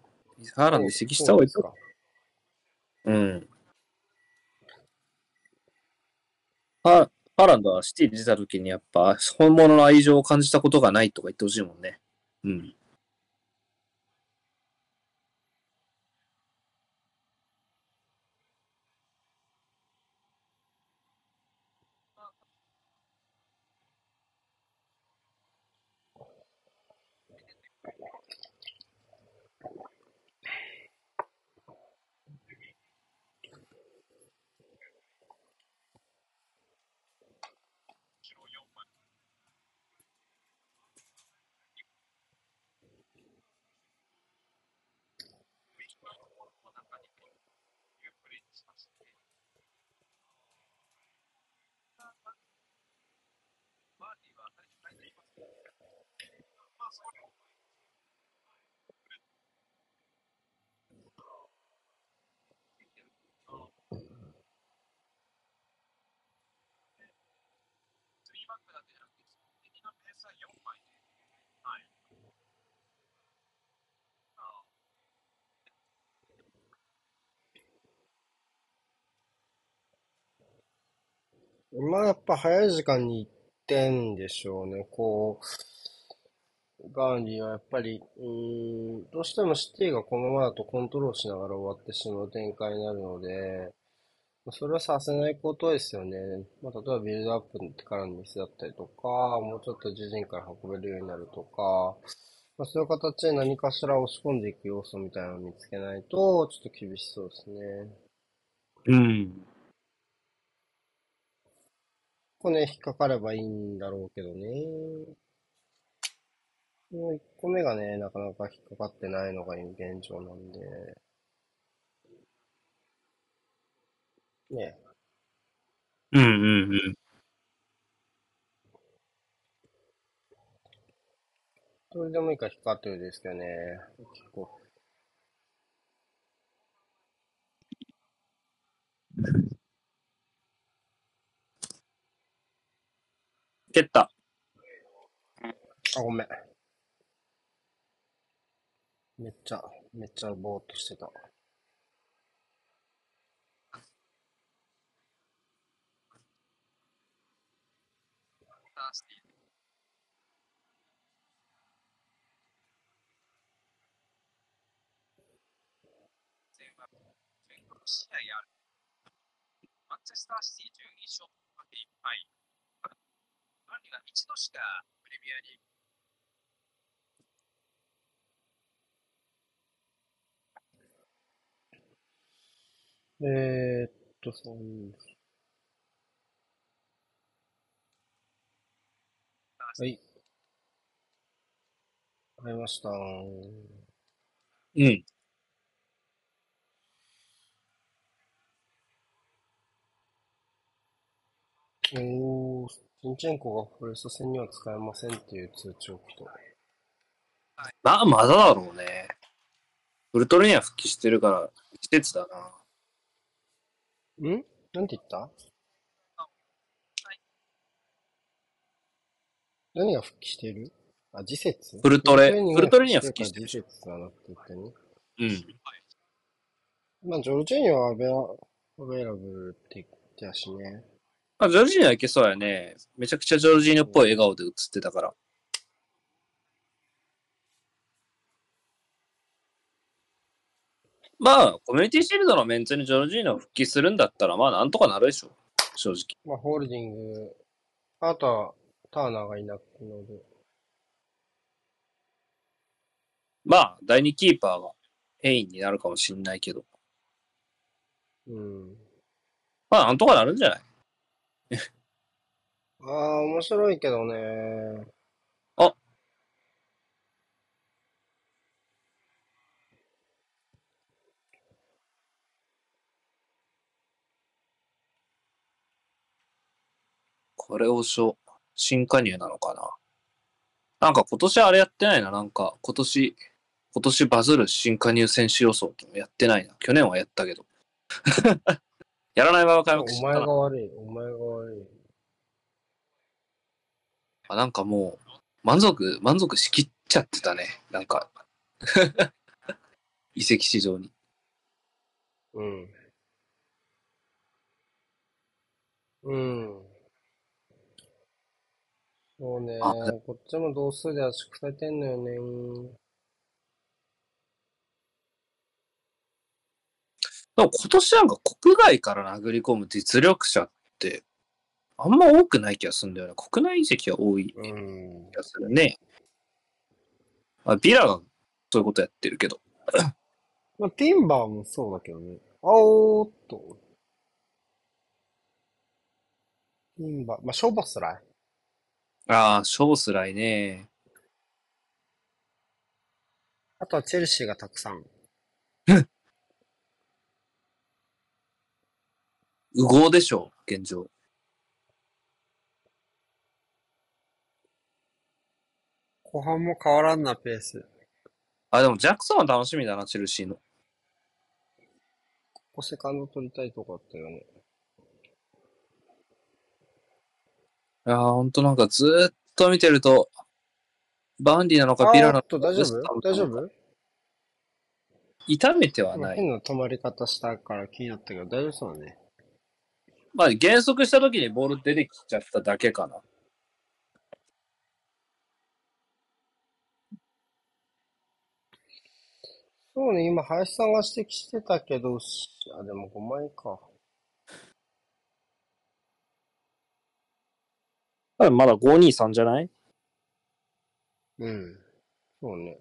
ハーランド移籍した方がいいとそう。うん。ハハランドはシティに出た時にやっぱ本物の愛情を感じたことがないとか言ってほしいもんね。うん。まあやっぱ早い時間に行ってんでしょうね。こう、ガーンリーはやっぱり、うーん、どうしてもシティがこのままだとコントロールしながら終わってしまう展開になるので、それはさせないことですよね。まあ、例えばビルドアップからのミスだったりとか、もうちょっと自陣から運べるようになるとか、まあ、そういう形で何かしら押し込んでいく要素みたいなのを見つけないと、ちょっと厳しそうですね。うん。ここね、引っかかればいいんだろうけどね。もう1個目がね、なかなか引っかかってないのが現状なんで。ねうんうんうん。どれでもいいから引っかかってるんですけどね。結構。蹴った。あ、ごめん。めっちゃ、めっちゃぼーっとしてた。試合ある。マンチェスターシティ12勝負け1敗。バンリが一度しかプレミアにえーっと、そうです。はい。わかりました。うん。おー、ジンチェンコがフォレスト戦には使えませんっていう通知を来た。まあ、まだだろうね。ウルトラには復帰してるから、季節だな。んなんて言った何が復帰してるあ、次節フルトレフルトレには復帰してる次節だなって言ってね。うん。まあ、ジョルジーニョは availa、available って言ってたしね。あ、ジョルジーニョはいけそうやね。めちゃくちゃジョルジーニョっぽい笑顔で映ってたから。まあ、コミュニティシールドのメンツにジョルジーニョ復帰するんだったら、まあ、なんとかなるでしょ。正直。まあ、ホールディング、あとは、ターナーがいなくので。まあ、第2キーパーがヘインになるかもしんないけど。うん。まあ、なんとかなるんじゃない？ああ、面白いけどね。あ、これをしょ、新加入なのかな？なんか今年あれやってないな。なんか今年、今年バズる新加入選手予想ってやってないな。去年はやったけど。やらない場合は開幕しお前が。悪い、お前が悪い。あなんかもう、満足、満足しきっちゃってたね。なんか、移籍市場に。うん。うん。そうね。あこっちも同数で圧縮されてんのよね。でも今年なんか国外から殴り込む実力者って、あんま多くない気がするんだよね。国内移籍が多いうん。気がするね。まあ、ビラがそういうことやってるけど。まあ、ティンバーもそうだけどね。あおーっと。ティンバー、まあ、ショーバスライ。ああ、ショースライね。あとはチェルシーがたくさん。無謀 でしょう、現状。後半も変わらんなペース。あ、でもジャクソンは楽しみだな、チェルシーの。ここセカンド取りたいとこだったよね。いやー、ほんとなんかずーっと見てると、バンディなのかビラなのか大丈夫？大丈夫？痛めてはない。変な止まり方したから気になったけど、大丈夫そうだね。まあ、減速した時にボール出てきちゃっただけかな。そうね、今、林さんが指摘してたけど、しあ、でも5枚か。まだ523じゃない？うん。そうね。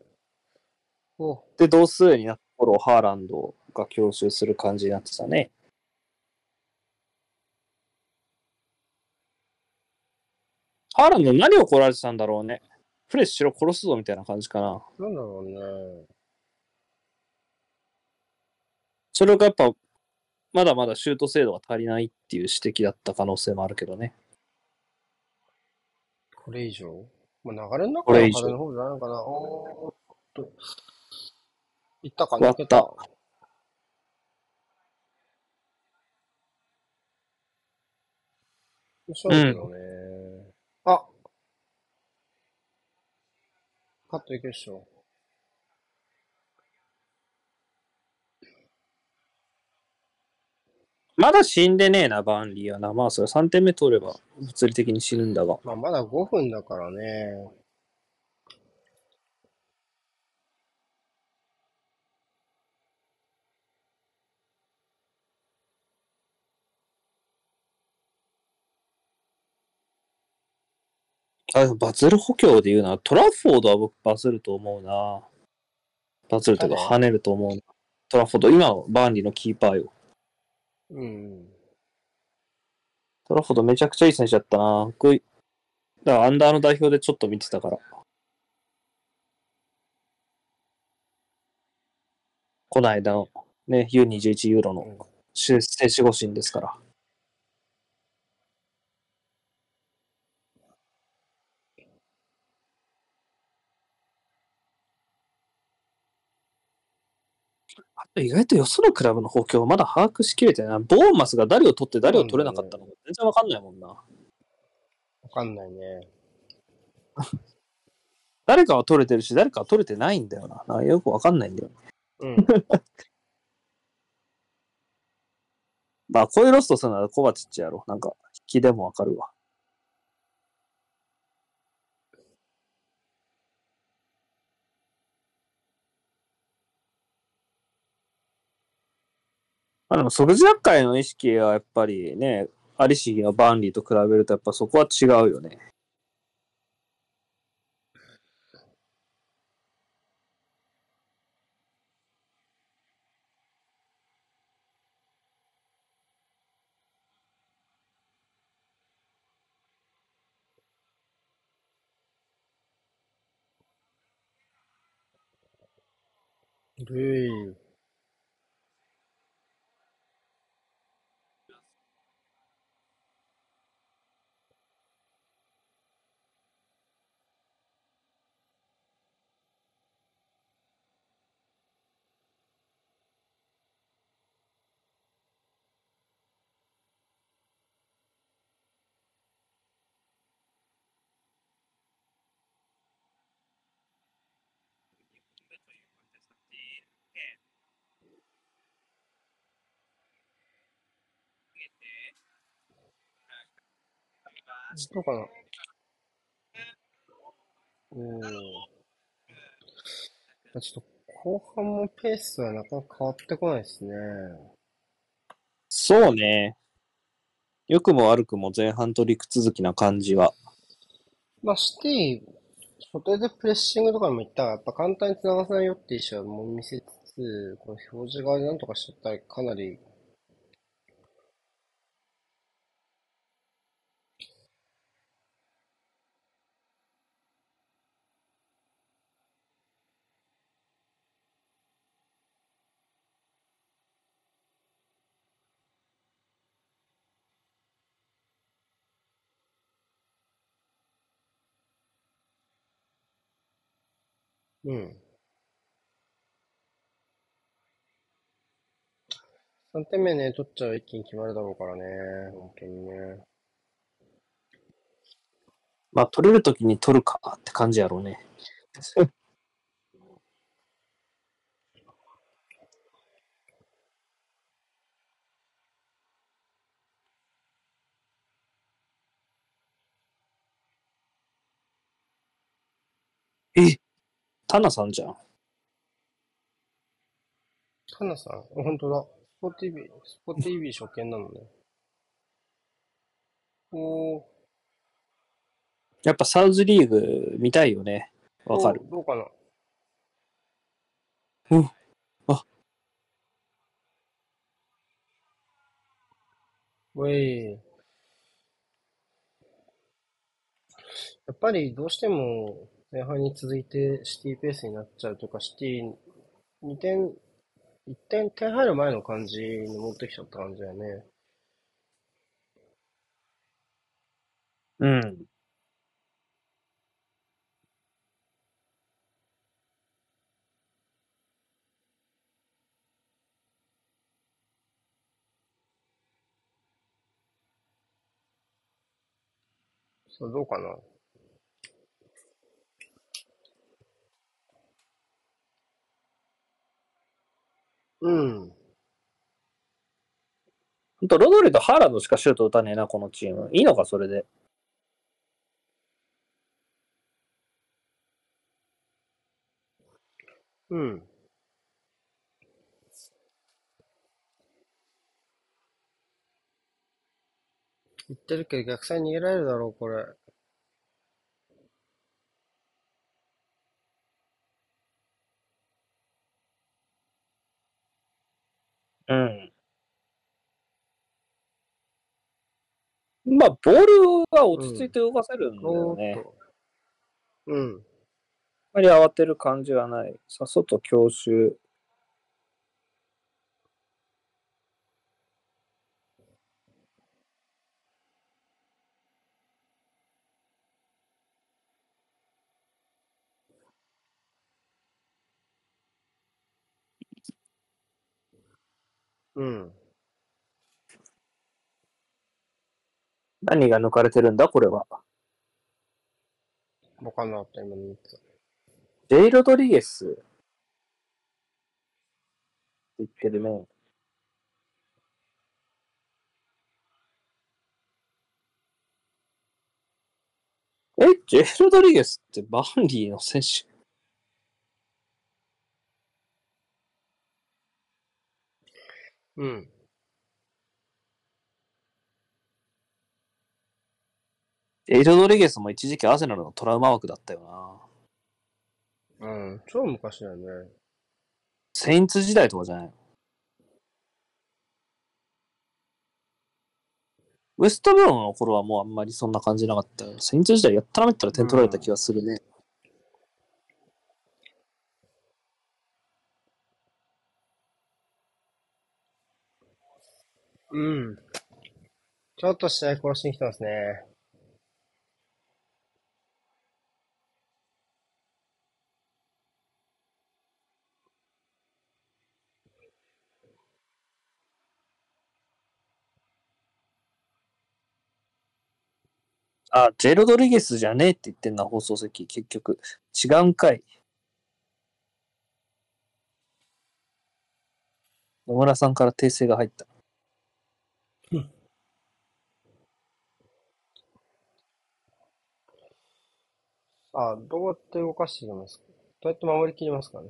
お、で、同数になった頃、ハーランドが強襲する感じになってたね。ハーランド何を来られてたんだろうね。フレッシュを殺すぞみたいな感じかな。なんだろうね。それがやっぱ、まだまだシュート精度が足りないっていう指摘だった可能性もあるけどね。これ以上？まあ、流れの中これの風の方じゃないのかな。おーっと。いったか終わった抜けた。面白いけどね。あカットいけるっしょ。まだ死んでねえな、バーンリーはな。まあ、それ3点目取れば物理的に死ぬんだが。まあ、まだ5分だからね。あバズる補強で言うな。トラフォードは僕バズると思うな。バズるとか誰跳ねると思うな。トラフォード、今のバーンリーのキーパーよ。うん。トラフォードめちゃくちゃいい選手だったな。僕、だからアンダーの代表でちょっと見てたから。この間のね、U21 ユーロのうん選手護身ですから。意外とよそのクラブの補強をまだ把握しきれてないな。ボーンマスが誰を取って誰を取れなかったのか全然わかんないもんな。わかんないね。誰かは取れてるし、誰かは取れてないんだよな。なよくわかんないんだよね。うん。まあ、こういうロストするならコバチッチやろ。なんか、引きでもわかるわ。あでも、即時厄介の意識はやっぱりね、アリシギのバンリーと比べるとやっぱそこは違うよね。ルイ。どうかな。うん。ちょっと後半もペースはなかなか変わってこないですね。そうね。良くも悪くも前半と陸続きな感じは。まあ、シティ、初手でプレッシングとかも言ったが、やっぱ簡単に繋がさないよっていう意思はもう見せつつ、この表示側でなんとかしちゃったらかなり、うん。3点目ね、取っちゃう一気に決まるだろうからね、本当にね。まあ、取れるときに取るかって感じやろうね。え、タナさんじゃん。タナさん、本当だ。スポーティビ、スポーティビ初見なのね。おー、やっぱサウズリーグ見たいよね。わかる。おどうかな？うん。あ。ウェイ。やっぱりどうしても前半に続いてシティペースになっちゃうとか、シティ2点、1点点入る前の感じに持ってきちゃった感じだよね。うん。そう、どうかな。うん。ほんと、ロドリとハーランドしかシュート打たねえな、このチーム。いいのか、それで。うん。言ってるけど逆サイに逃げられるだろう、これ。うん。まあ、ボールは落ち着いて動かせるんだよね。うん。あまり慌てる感じはない。さっそと強襲。うん。何が抜かれてるんだ、これは。わかんなかった、今の3つ。ジェイ・ロドリゲス。って言ってるね。え、ジェイ・ロドリゲスってバンリーの選手？うん。ジェイ・ロドリゲスも一時期アーセナルのトラウマ枠だったよな。うん。超昔だよね。セインツ時代とかじゃないの？ウエストブロムの頃はもうあんまりそんな感じなかったよ。セインツ時代やったらめったら点取られた気がするね。うん。ちょっと試合殺しに来てますね。あ、ジェロドリゲスじゃねえって言ってんな、放送席。結局。違うんかい。野村さんから訂正が入った。うん、あ、どうやって動かしていきますか？どうやって守りきりますかね？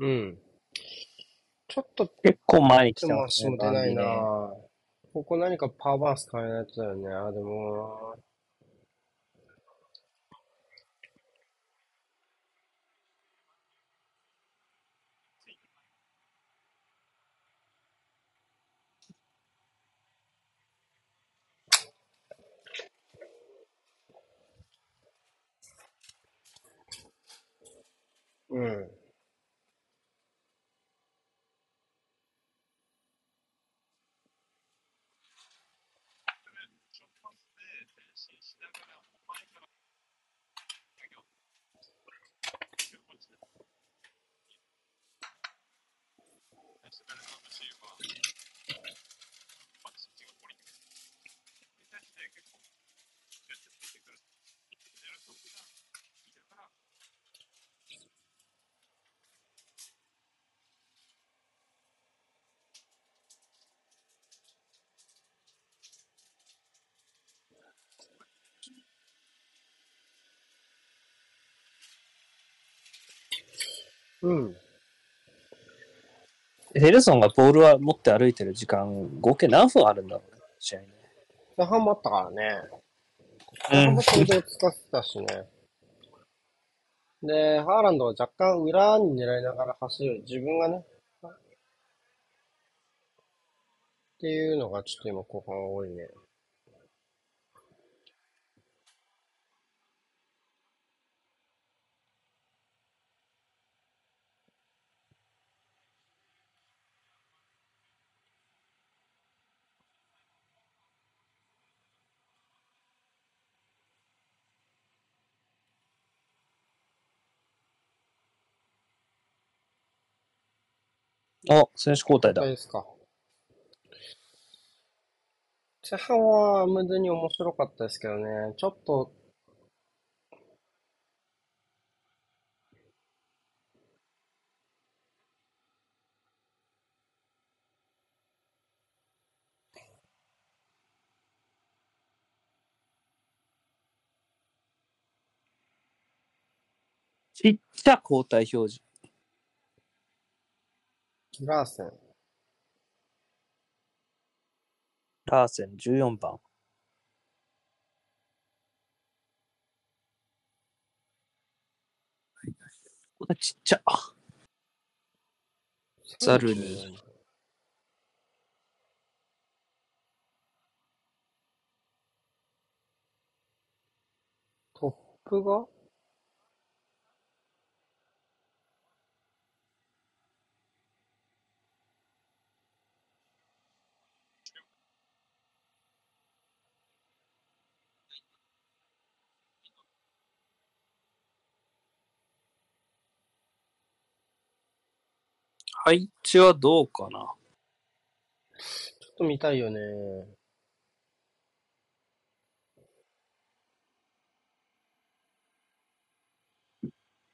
うん。ちょっと結構前に来てますね。出ないなここ何かパワーバランス変えないとだよね。あ、でも、うん。うん。ヘルソンがボールは持って歩いてる時間、合計何分あるんだろうね、試合ね。前半もあったからね。うん前半も相当使ってたしね。で、ハーランドは若干裏に狙いながら走る。自分がね。っていうのがちょっと今後半多いね。あ、選手交代だ大。ですか。前半は無駄に面白かったですけどね。ちょっと、ちっちゃ交代表示。ラーセン。ラーセン14番。これちっちゃ。ザルに。トップが？配置はどうかな？ちょっと見たいよね。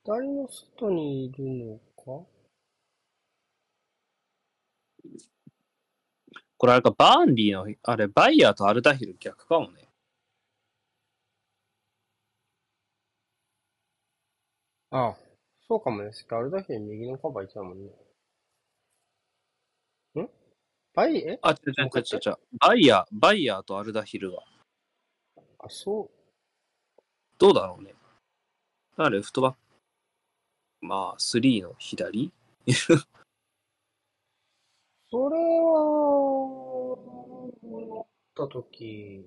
左の外にいるのか？これあれか、バーンリーの、あれ、バイヤーとアルダヒル逆かもね。ああ、そうかもね。あれだけ右のカバーいたもんね。んバイ、えあ、違う違う違う違う。バイヤー、バイヤーとアルダヒルは。あ、そう。どうだろうね。あレフトバック。まあ、3の左？それは、思ったとき、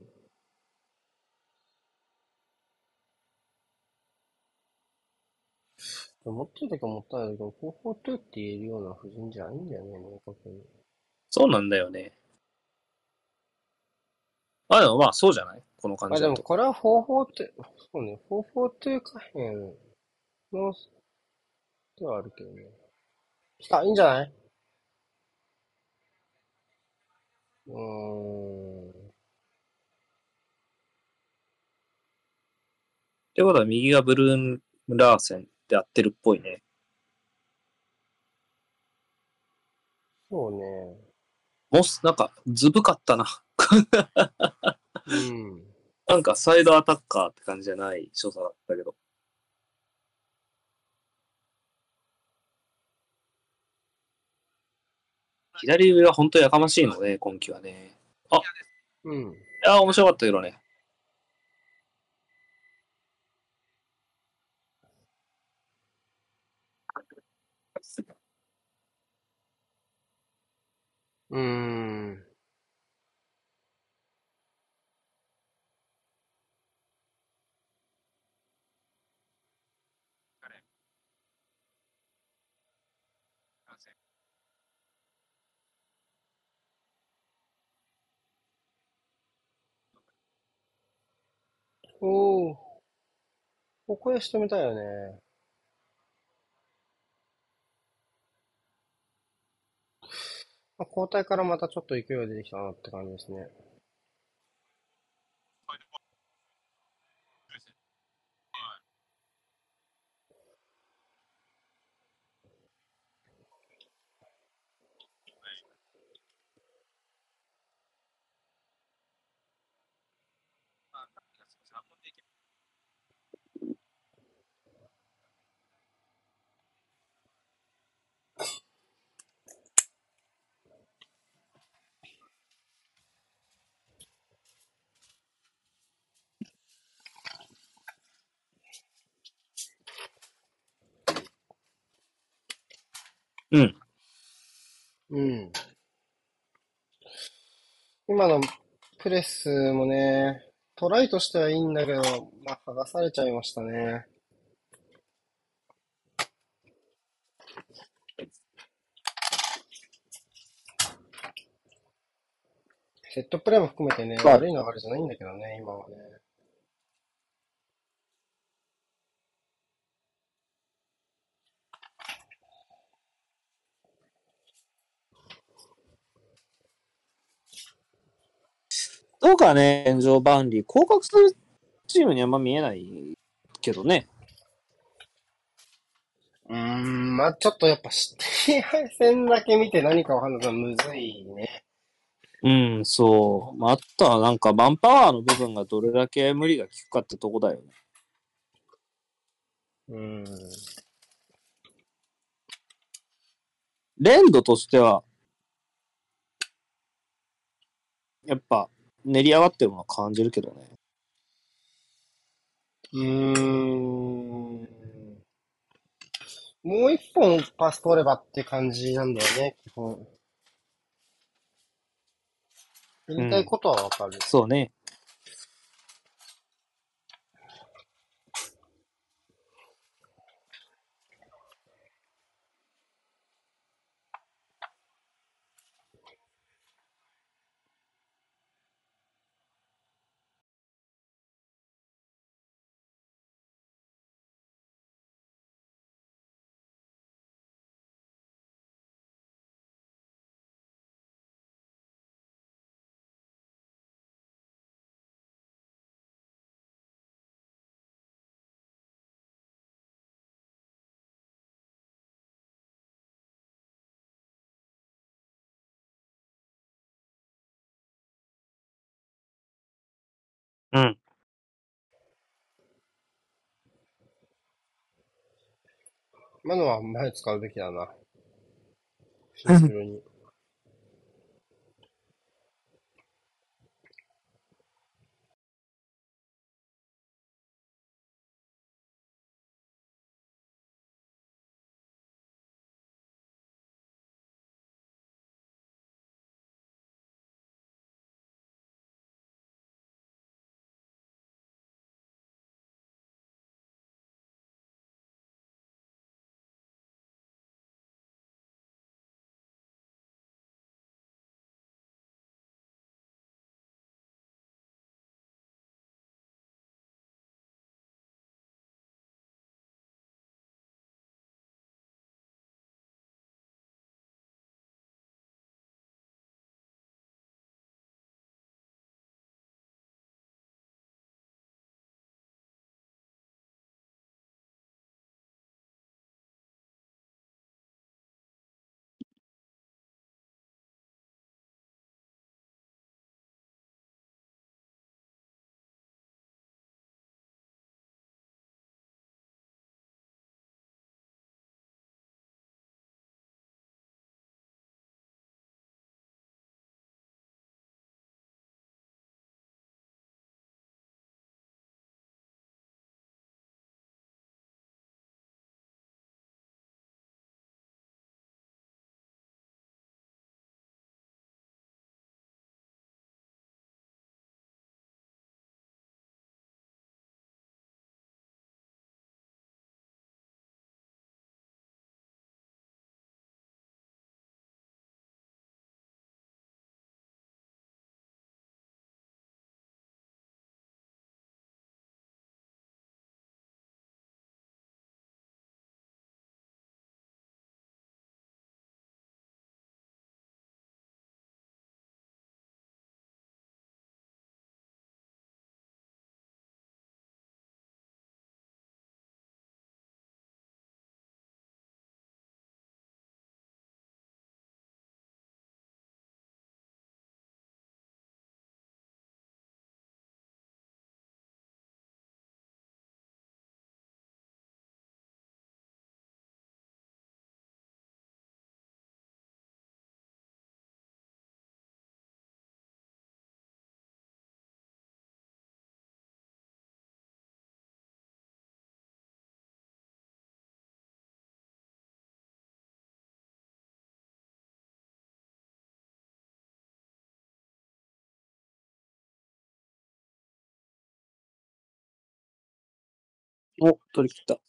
持ってるときはもったいないけど、442って言えるような布陣じゃないんだよね、明確に。そうなんだよね。あ、でもまあ、そうじゃない？この感あ、じだと。でもこれは442、そうね、442可変の、ではあるけどね。来た、いいんじゃない？うーん。ってことは右がブルーンラーセンって合ってるっぽいね。そうね。モス、なんか、ずぶかったな。うん。なんか、サイドアタッカーって感じじゃない所作だったけど。左上は本当やかましいので、今季はね。うん。いやー、面白かったけどね。うーん。おー。ここで仕留めたよね。まあ、交代からまたちょっと勢いが出てきたなって感じですね。うん。うん。今のプレスもね、トライとしてはいいんだけど、まあ、剥がされちゃいましたね。セットプレーも含めてね、まあ悪い流れじゃないんだけどね、今はね。どうかね、現状バーンリー、降格するチームにあんま見えないけどね。うーん、まあちょっとやっぱ指定敗戦だけ見て何かを判断するのはむずいね。うん、そう。まあ、あとはなんか、マンパワーの部分がどれだけ無理が効くかってとこだよね。うん。連度としては、やっぱ、練り上がってるのは感じるけどね。うーん。もう一本パス取ればって感じなんだよね、基本。やりたいことはわかる。そうね。今のは前使うべきだな。シンプルに。お、取り切った。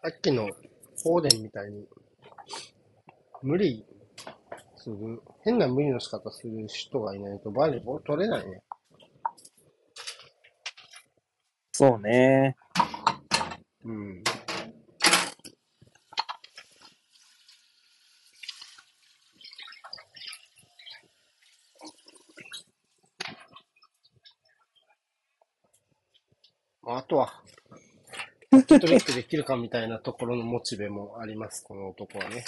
さっきのフォーデンみたいに、無理する、変な無理の仕方する人がいないとバレーボール取れないね。そうね。うん。あとは、ハットトリックできるかみたいなところのモチベもあります、この男はね。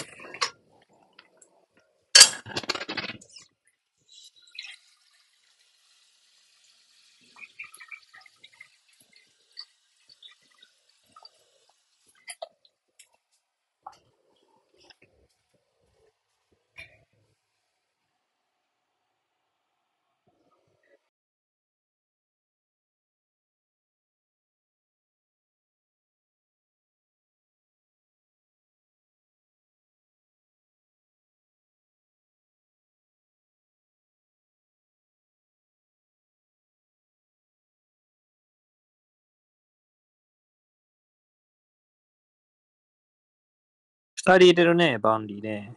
人入れるね、バンリーね。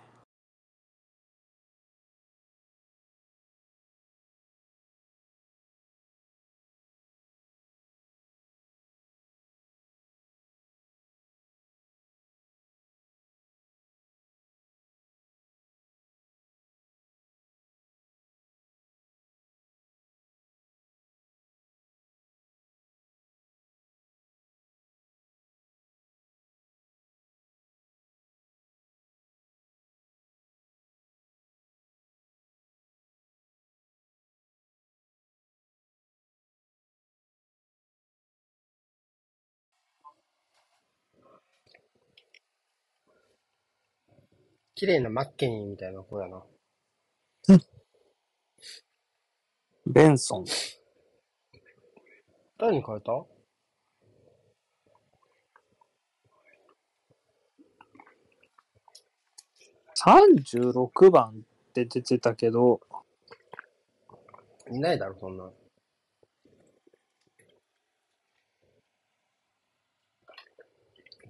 綺麗なマッケニーみたいな子やな。ベンソン。誰に変えた？36番って出てたけど、いないだろ、そんな。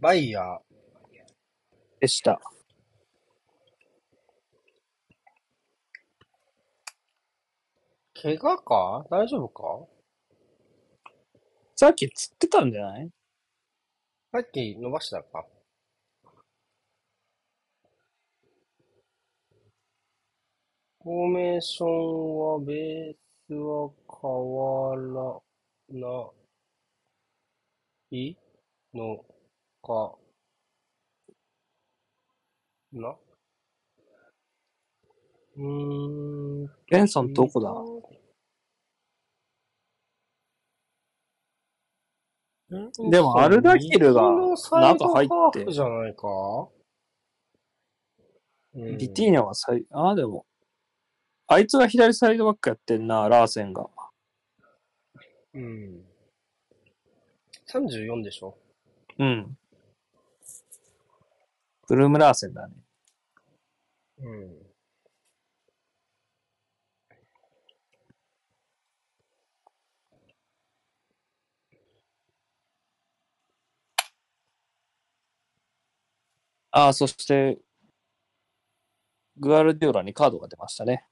バイヤー、でした。怪我か？大丈夫か？さっき釣ってたんじゃない？さっき伸ばしたか？フォーメーションは、ベースは変わらないのかな？うーん。ベンソンどこだ？でもアルダヒルが中入ってじゃないか、うんビティーニャはさい、ああ、でも、あいつが左サイドバックやってんな、ラーセンが。うん。34でしょ？うん。ブルームラーセンだね。うん。ああ、そして、グアルディオラにカードが出ましたね。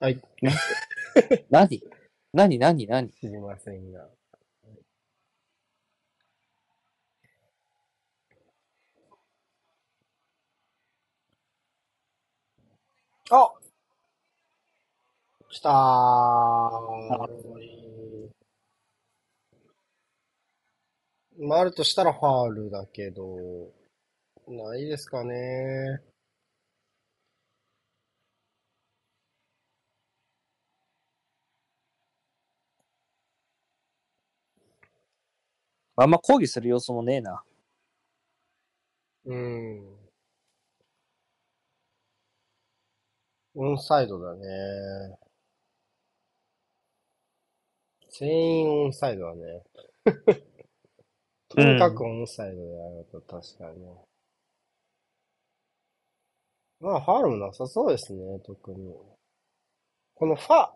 はい。何？何？何？何？すみませんが。あ来たー。ー回るとしたらファールだけど、ないですかね。あんま抗議する様子もねえな。うん。オンサイドだね。全員オンサイドだね。とにかくオンサイドでやると確かにね。まあ、ファウルもなさそうですね、特に。このファ、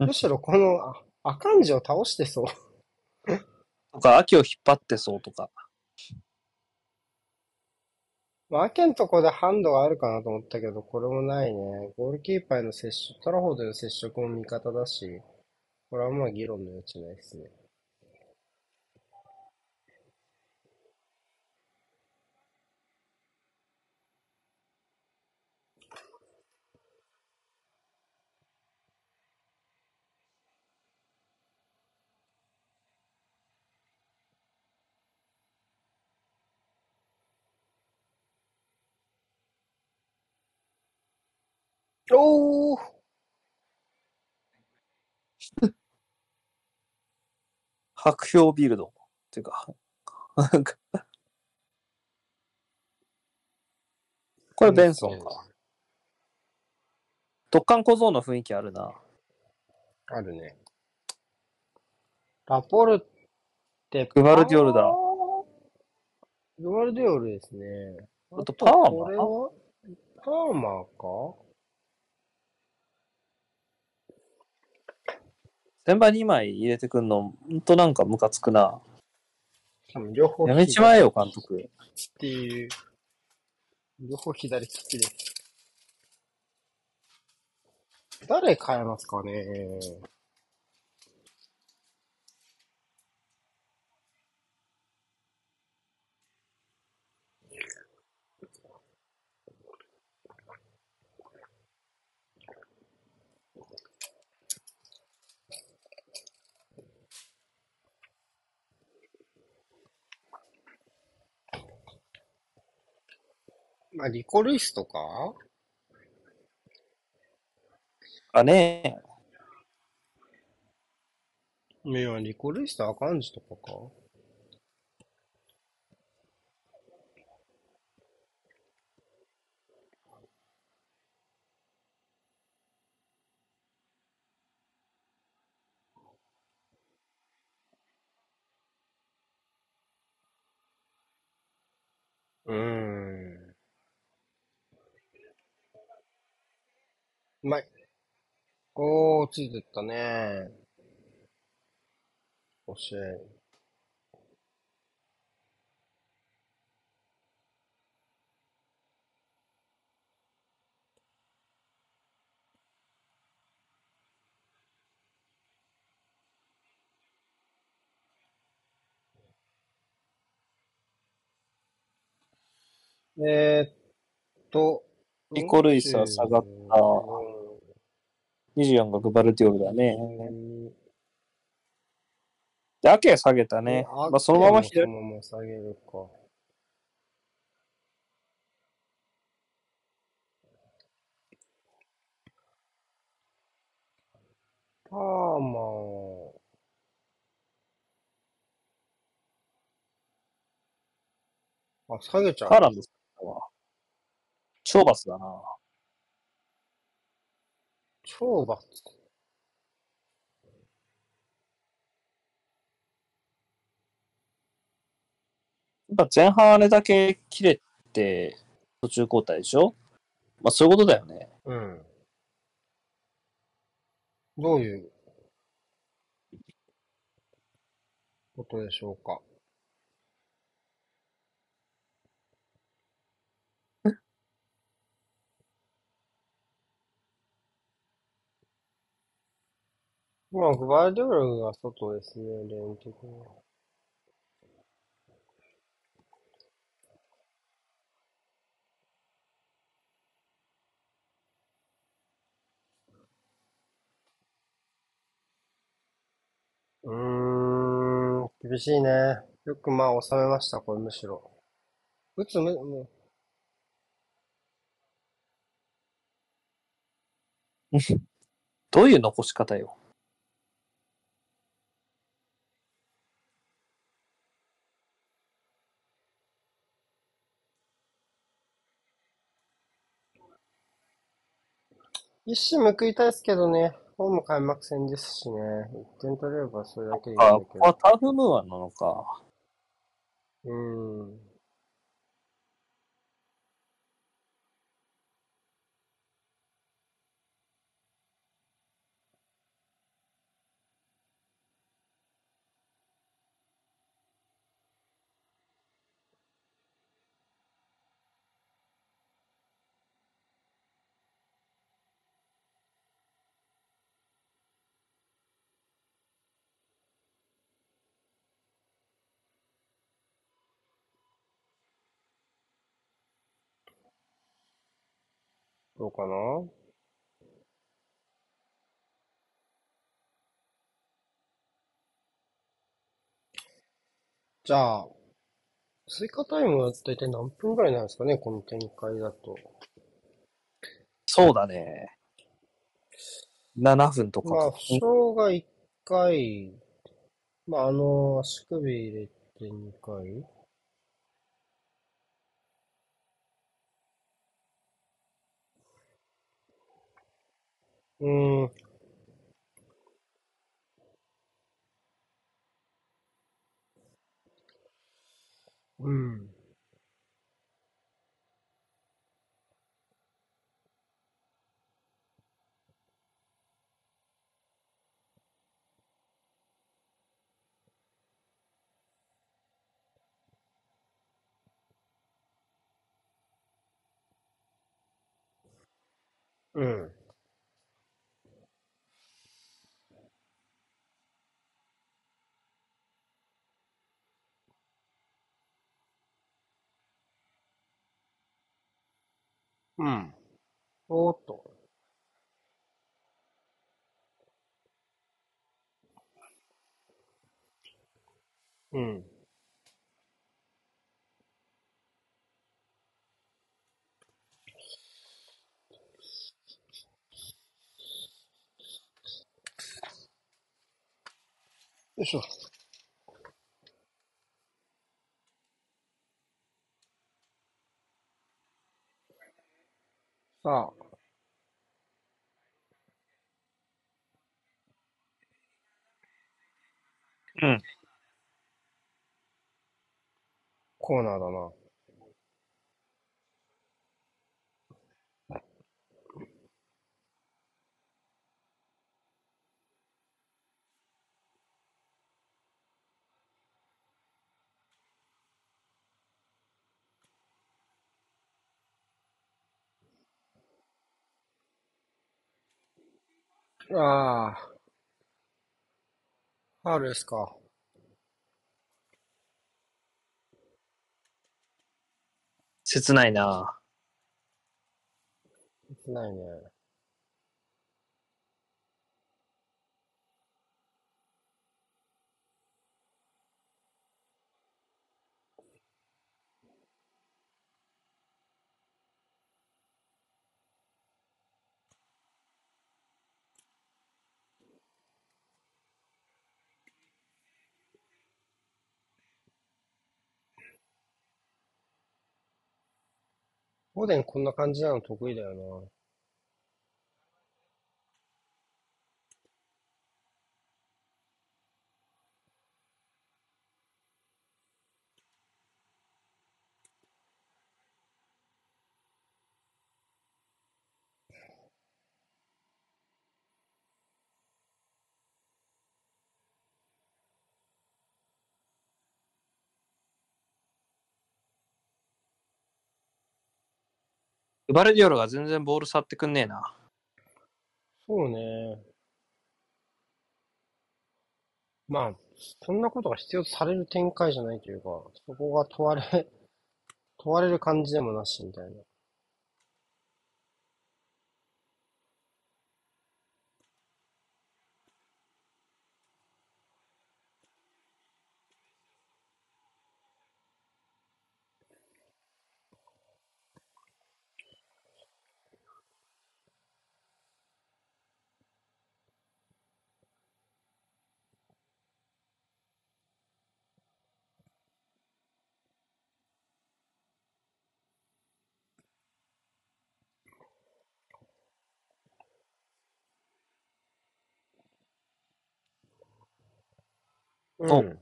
うんむしろこの、あ、アカンジを倒してそう。とか、秋を引っ張ってそうとか。まあ、アケんとこでハンドがあるかなと思ったけど、これもないね。ゴールキーパーへの接触、トラフォードへの接触も味方だし、これはまあ議論の余地ないですね。おー白氷ビルド。っていうか、なんかこれベンソンか。突貫小僧の雰囲気あるな。あるね。ラポルテ、グバルディオルだグバルディオルですね。あとパーマ？これは？パーマーか？先場2枚入れてくんの、ほんとなんかムカつくな。両方やめちまえよ、監督。っていう。両方左利きです。誰変えますかね？まあ、リコルイスとか？あねいや、リコルイスとアカンジとかかうーん。うまい。おー、ついてったね。惜しい。えーっと、リコルイスは下がった24がグバルディオルだね。うんで、アケ下げたね。まあ、そのままそ左。のまま下げるか。パーマー。あ、下げちゃう。カーラ。超バスだな。超バツ。やっぱ前半あれだけ切れて途中交代でしょ？まあそういうことだよね。うん。どういうことでしょうか？まあ、グバルデルが外ですね、レンは。うーん、厳しいね。よくまあ収めました、これむしろ。打つむ、もう。どういう残し方よ。一矢報いたいですけどね。ホーム開幕戦ですしね。1点取れればそれだけでいいんあ、だけど。ここはタフムーアなのか。うん。うかな？じゃあ、追加タイムは大体何分ぐらいなんですかね、この展開だと。そうだね。7分とかまあ、か負傷が1回、まあ、あの、足首入れて2回。うーん。うん。おーっと。うん。よいしょ。さあ。うん。コーナーだな。ああ。ファウルですか。切ないな。ないね。オーデンこんな感じなの得意だよな。ウバルディオロが全然ボール触ってくんねえな。そうね。まあ、そんなことが必要とされる展開じゃないというか、そこが問われ、問われる感じでもなしみたいな。うん。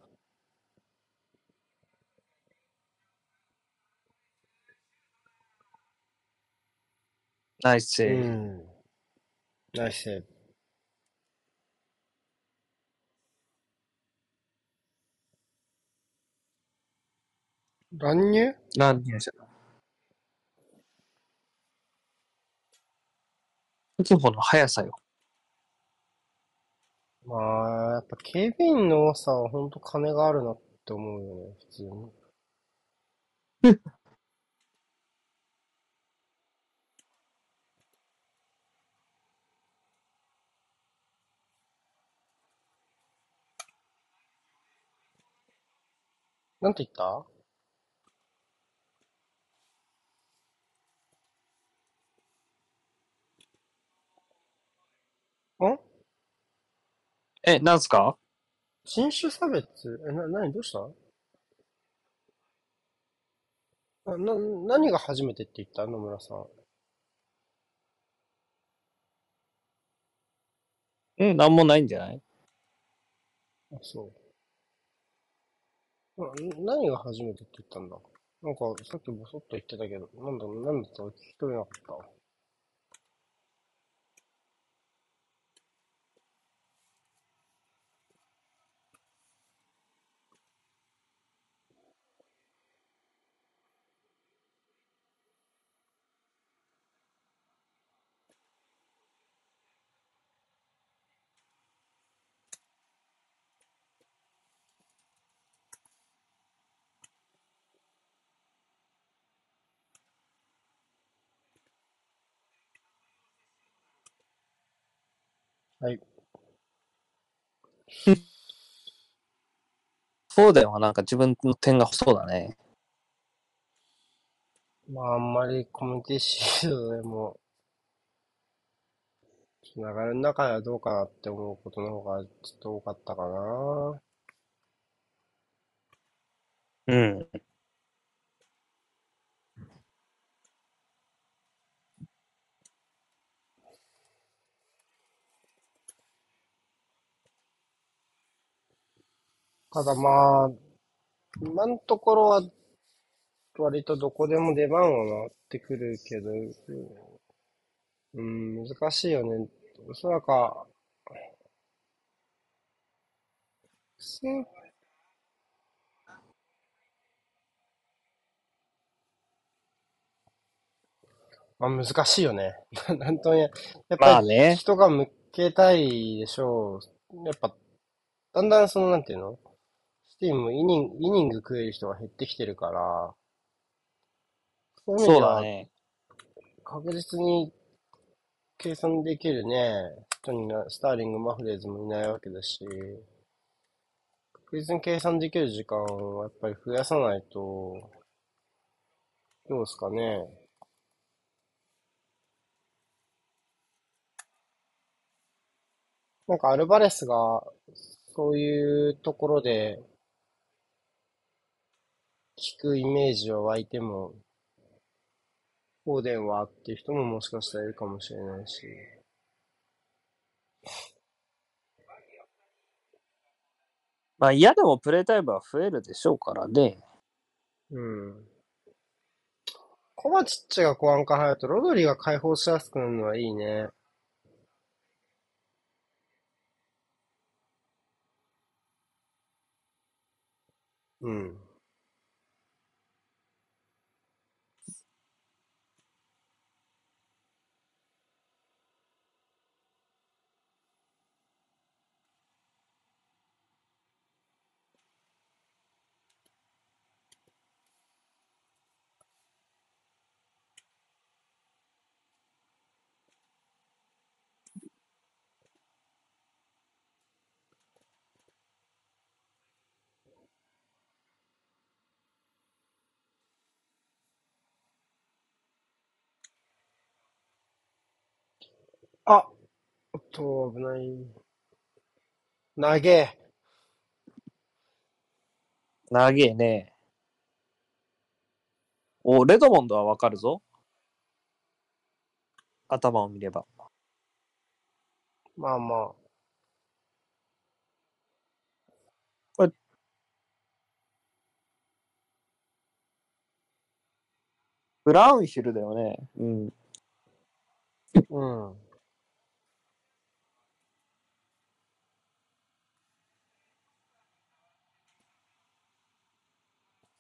ナイスセうーブ。ん。ナイスセーブ。乱入？乱入者。確保の速さよ。まあ、やっぱ警備員の多さは本当金があるなって思うよね、普通に。なんて言った？ん？え、なんすか？人種差別？え、な、なにどうした？な、な、何が初めてって言った？野村さん。うん、なんもないんじゃない？あ、そう。な、何が初めてって言ったんだ？なんか、さっきボソッと言ってたけど、なんだ、なんだった？か聞き取れなかったはい。フォーデンはなんか自分の点が細だね。まあ、あんまりコミュニティシールドでも、流れの中ではどうかなって思うことの方がちょっと多かったかな。うん。ただまあ、今のところは、割とどこでも出番は回ってくるけど、うん、難しいよね。おそらくまあ、難しいよね。なんとも言えやっぱり。人が向けたいでしょう。やっぱ、だんだんその、なんていうの？スティームもイニング、イニング食える人が減ってきてるから、そういう意味そうでは、だね。確実に計算できるね、人にな、スターリング、マフレーズもいないわけだし、確実に計算できる時間をやっぱり増やさないと、どうですかね。なんかアルバレスが、そういうところで、聞くイメージは湧いても、フォーデンはっていう人ももしかしたらいるかもしれないし。まあ嫌でもプレイタイムは増えるでしょうからね。うん。コバチッチが後半から入ると、ロドリが解放しやすくなるのはいいね。うん。と、危ない。投げ。投げね。お、レドモンドはわかるぞ。頭を見れば。まあまあ。これ。ブラウンヒルだよね。うん。うん。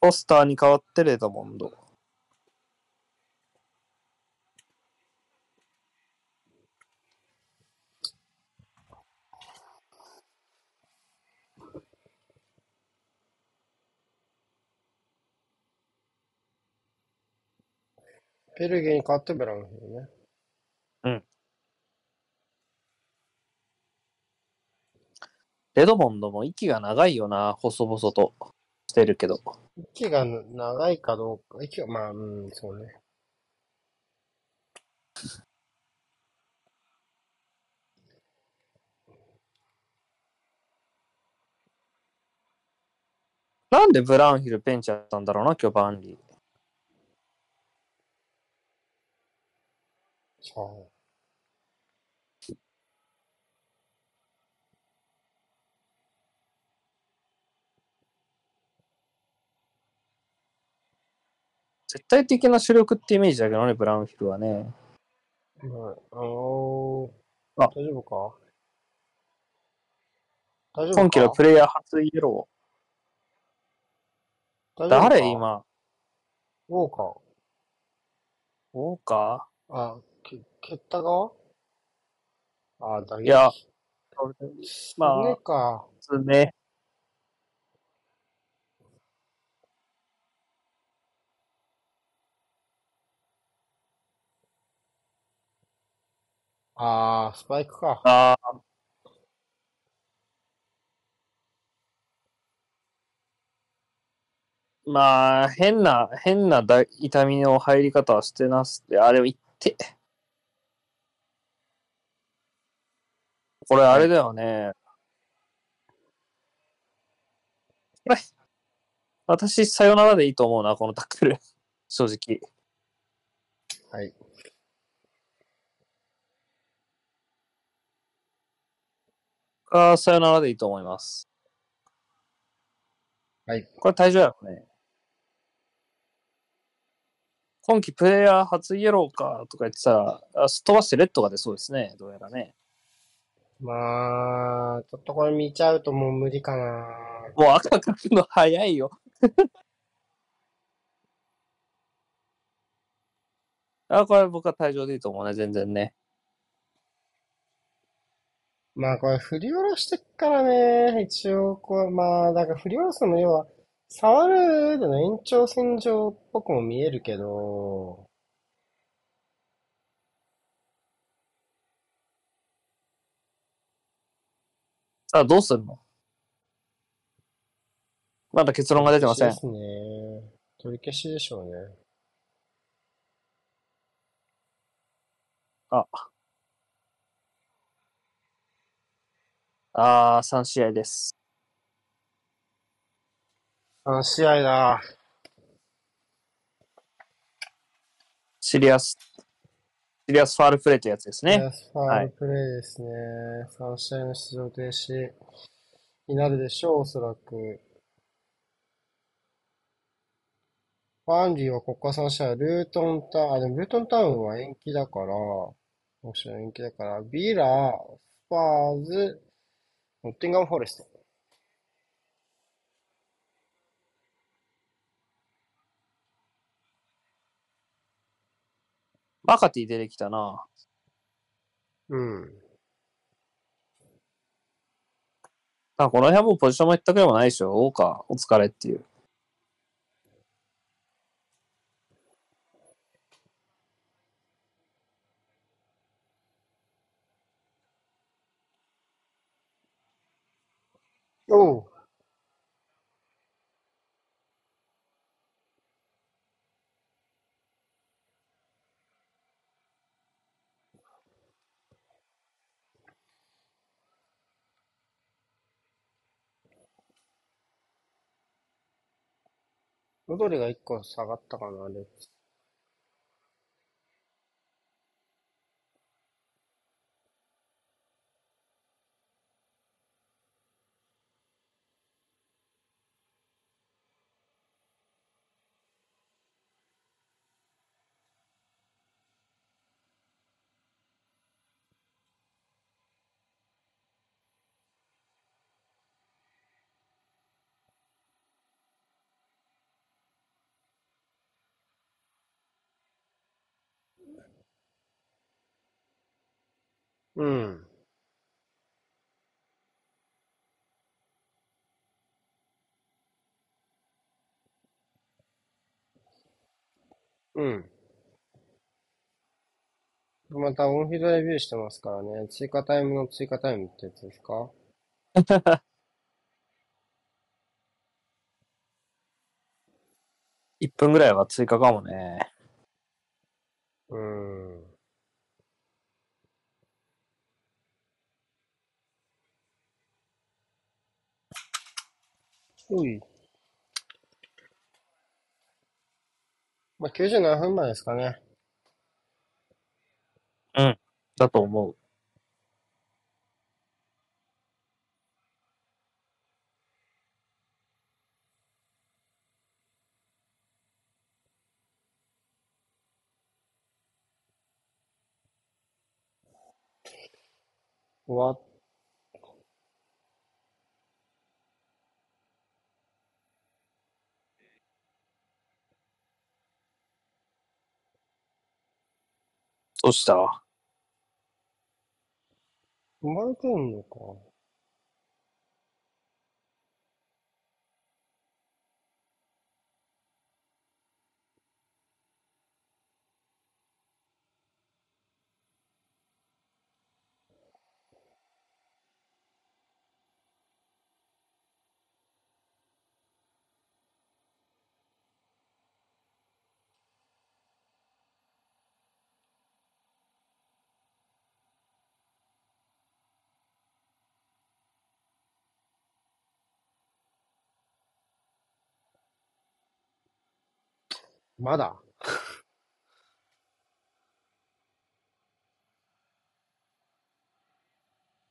ポスターに変わってレドモンド。ペルゲに変わってブラウンヒルね。レドモンドも息が長いよな、細々としてるけど。息が長いかどうか、息が、まあ、うん、そうね。なんでブラウンヒルベンチやったんだろうな、今日バンリー。そ絶対的な主力ってイメージだけどね、ブラウンヒルはね。う。はい。あのー、あ大丈夫か？大丈夫か？今季のプレイヤー初イエロー。誰？今ウォーカー。ウォーカあ、け、蹴った側？あ、打撃。いやーまあねか。普あー、スパイクか。ああ。まあ、変な、変なだ痛みの入り方はしてなすって、あれを言って。これあれだよね。これ、私、さよならでいいと思うな、このタックル。正直。はい。ああ、さよならでいいと思います。はい。これ退場やろね。今季プレイヤー初イエローかとか言ってたら、あすっ飛ばしてレッドが出そうですね。どうやらね。まあ、ちょっとこれ見ちゃうともう無理かな。もう赤書くの早いよ。あ、これ僕は退場でいいと思うね。全然ね。まあこれ振り下ろしてっからね、一応こう、まあ、だから振り下ろすのも要は、触る上での延長線上っぽくも見えるけど、さあ、どうするの？まだ結論が出てませんで。すね。取り消しでしょうね。あ。あー、3試合です。3試合だ。シリアス、シリアスファールプレーというやつですね。ファールプレーですね。3試合の出場停止になるでしょう、おそらく。バーンリーはここから3試合、ルートンタウン、あ、でもルートンタウンは延期だから、もちろん延期だから、ビラ、スパーズ、ノッティンガム・フォレスト。マカティ出てきたな。うん。あこの辺はもうポジションも言ったくらいもないでしょ。おうか、お疲れっていう。ロドリが1個下がったかな、レッツ。うん。うん。またオンフィールドレビューしてますからね。追加タイムの追加タイムってやつですか？1分ぐらいは追加かもね。うん。うい。まあ、97分前ですかね。だと思う。終わっ、どうした生まれてんのか。まだ？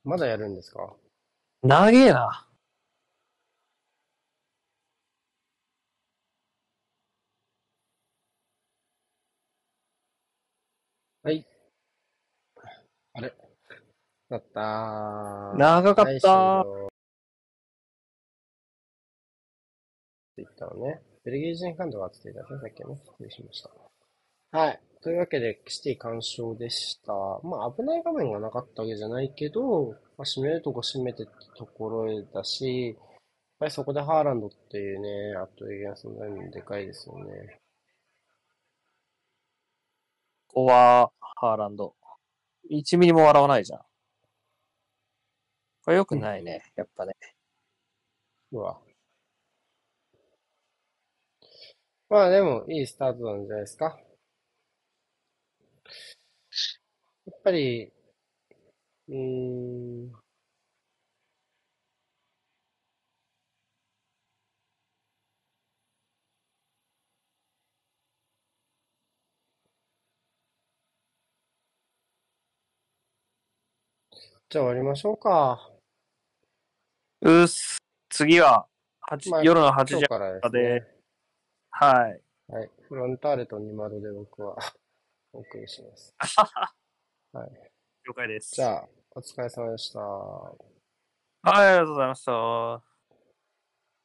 まだやるんですか？長えな。はい。あれ？だったー。長かっはいた。終了って言ったのね。ベルギー人監督がつっていたね、さっきね。失礼しました。はい。というわけで、シティ干渉でした。まあ、危ない場面がなかったわけじゃないけど、まあ、締めるとこ締めてってところだし、やっぱりそこでハーランドっていうね、圧倒的な存在もでかいですよね。ここは、ハーランド。1ミリも笑わないじゃん。これ良くないね、やっぱね。うわ。まあでも、いいスタートなんじゃないですか。やっぱり、うーん、じゃあ終わりましょうか。うっす。次は、8まあ夜の8時今日からです。はい。はい。フロンターレとニマドで僕は お送りします。はい。了解です。じゃあ、お疲れ様でした。はい、ありがとうございました。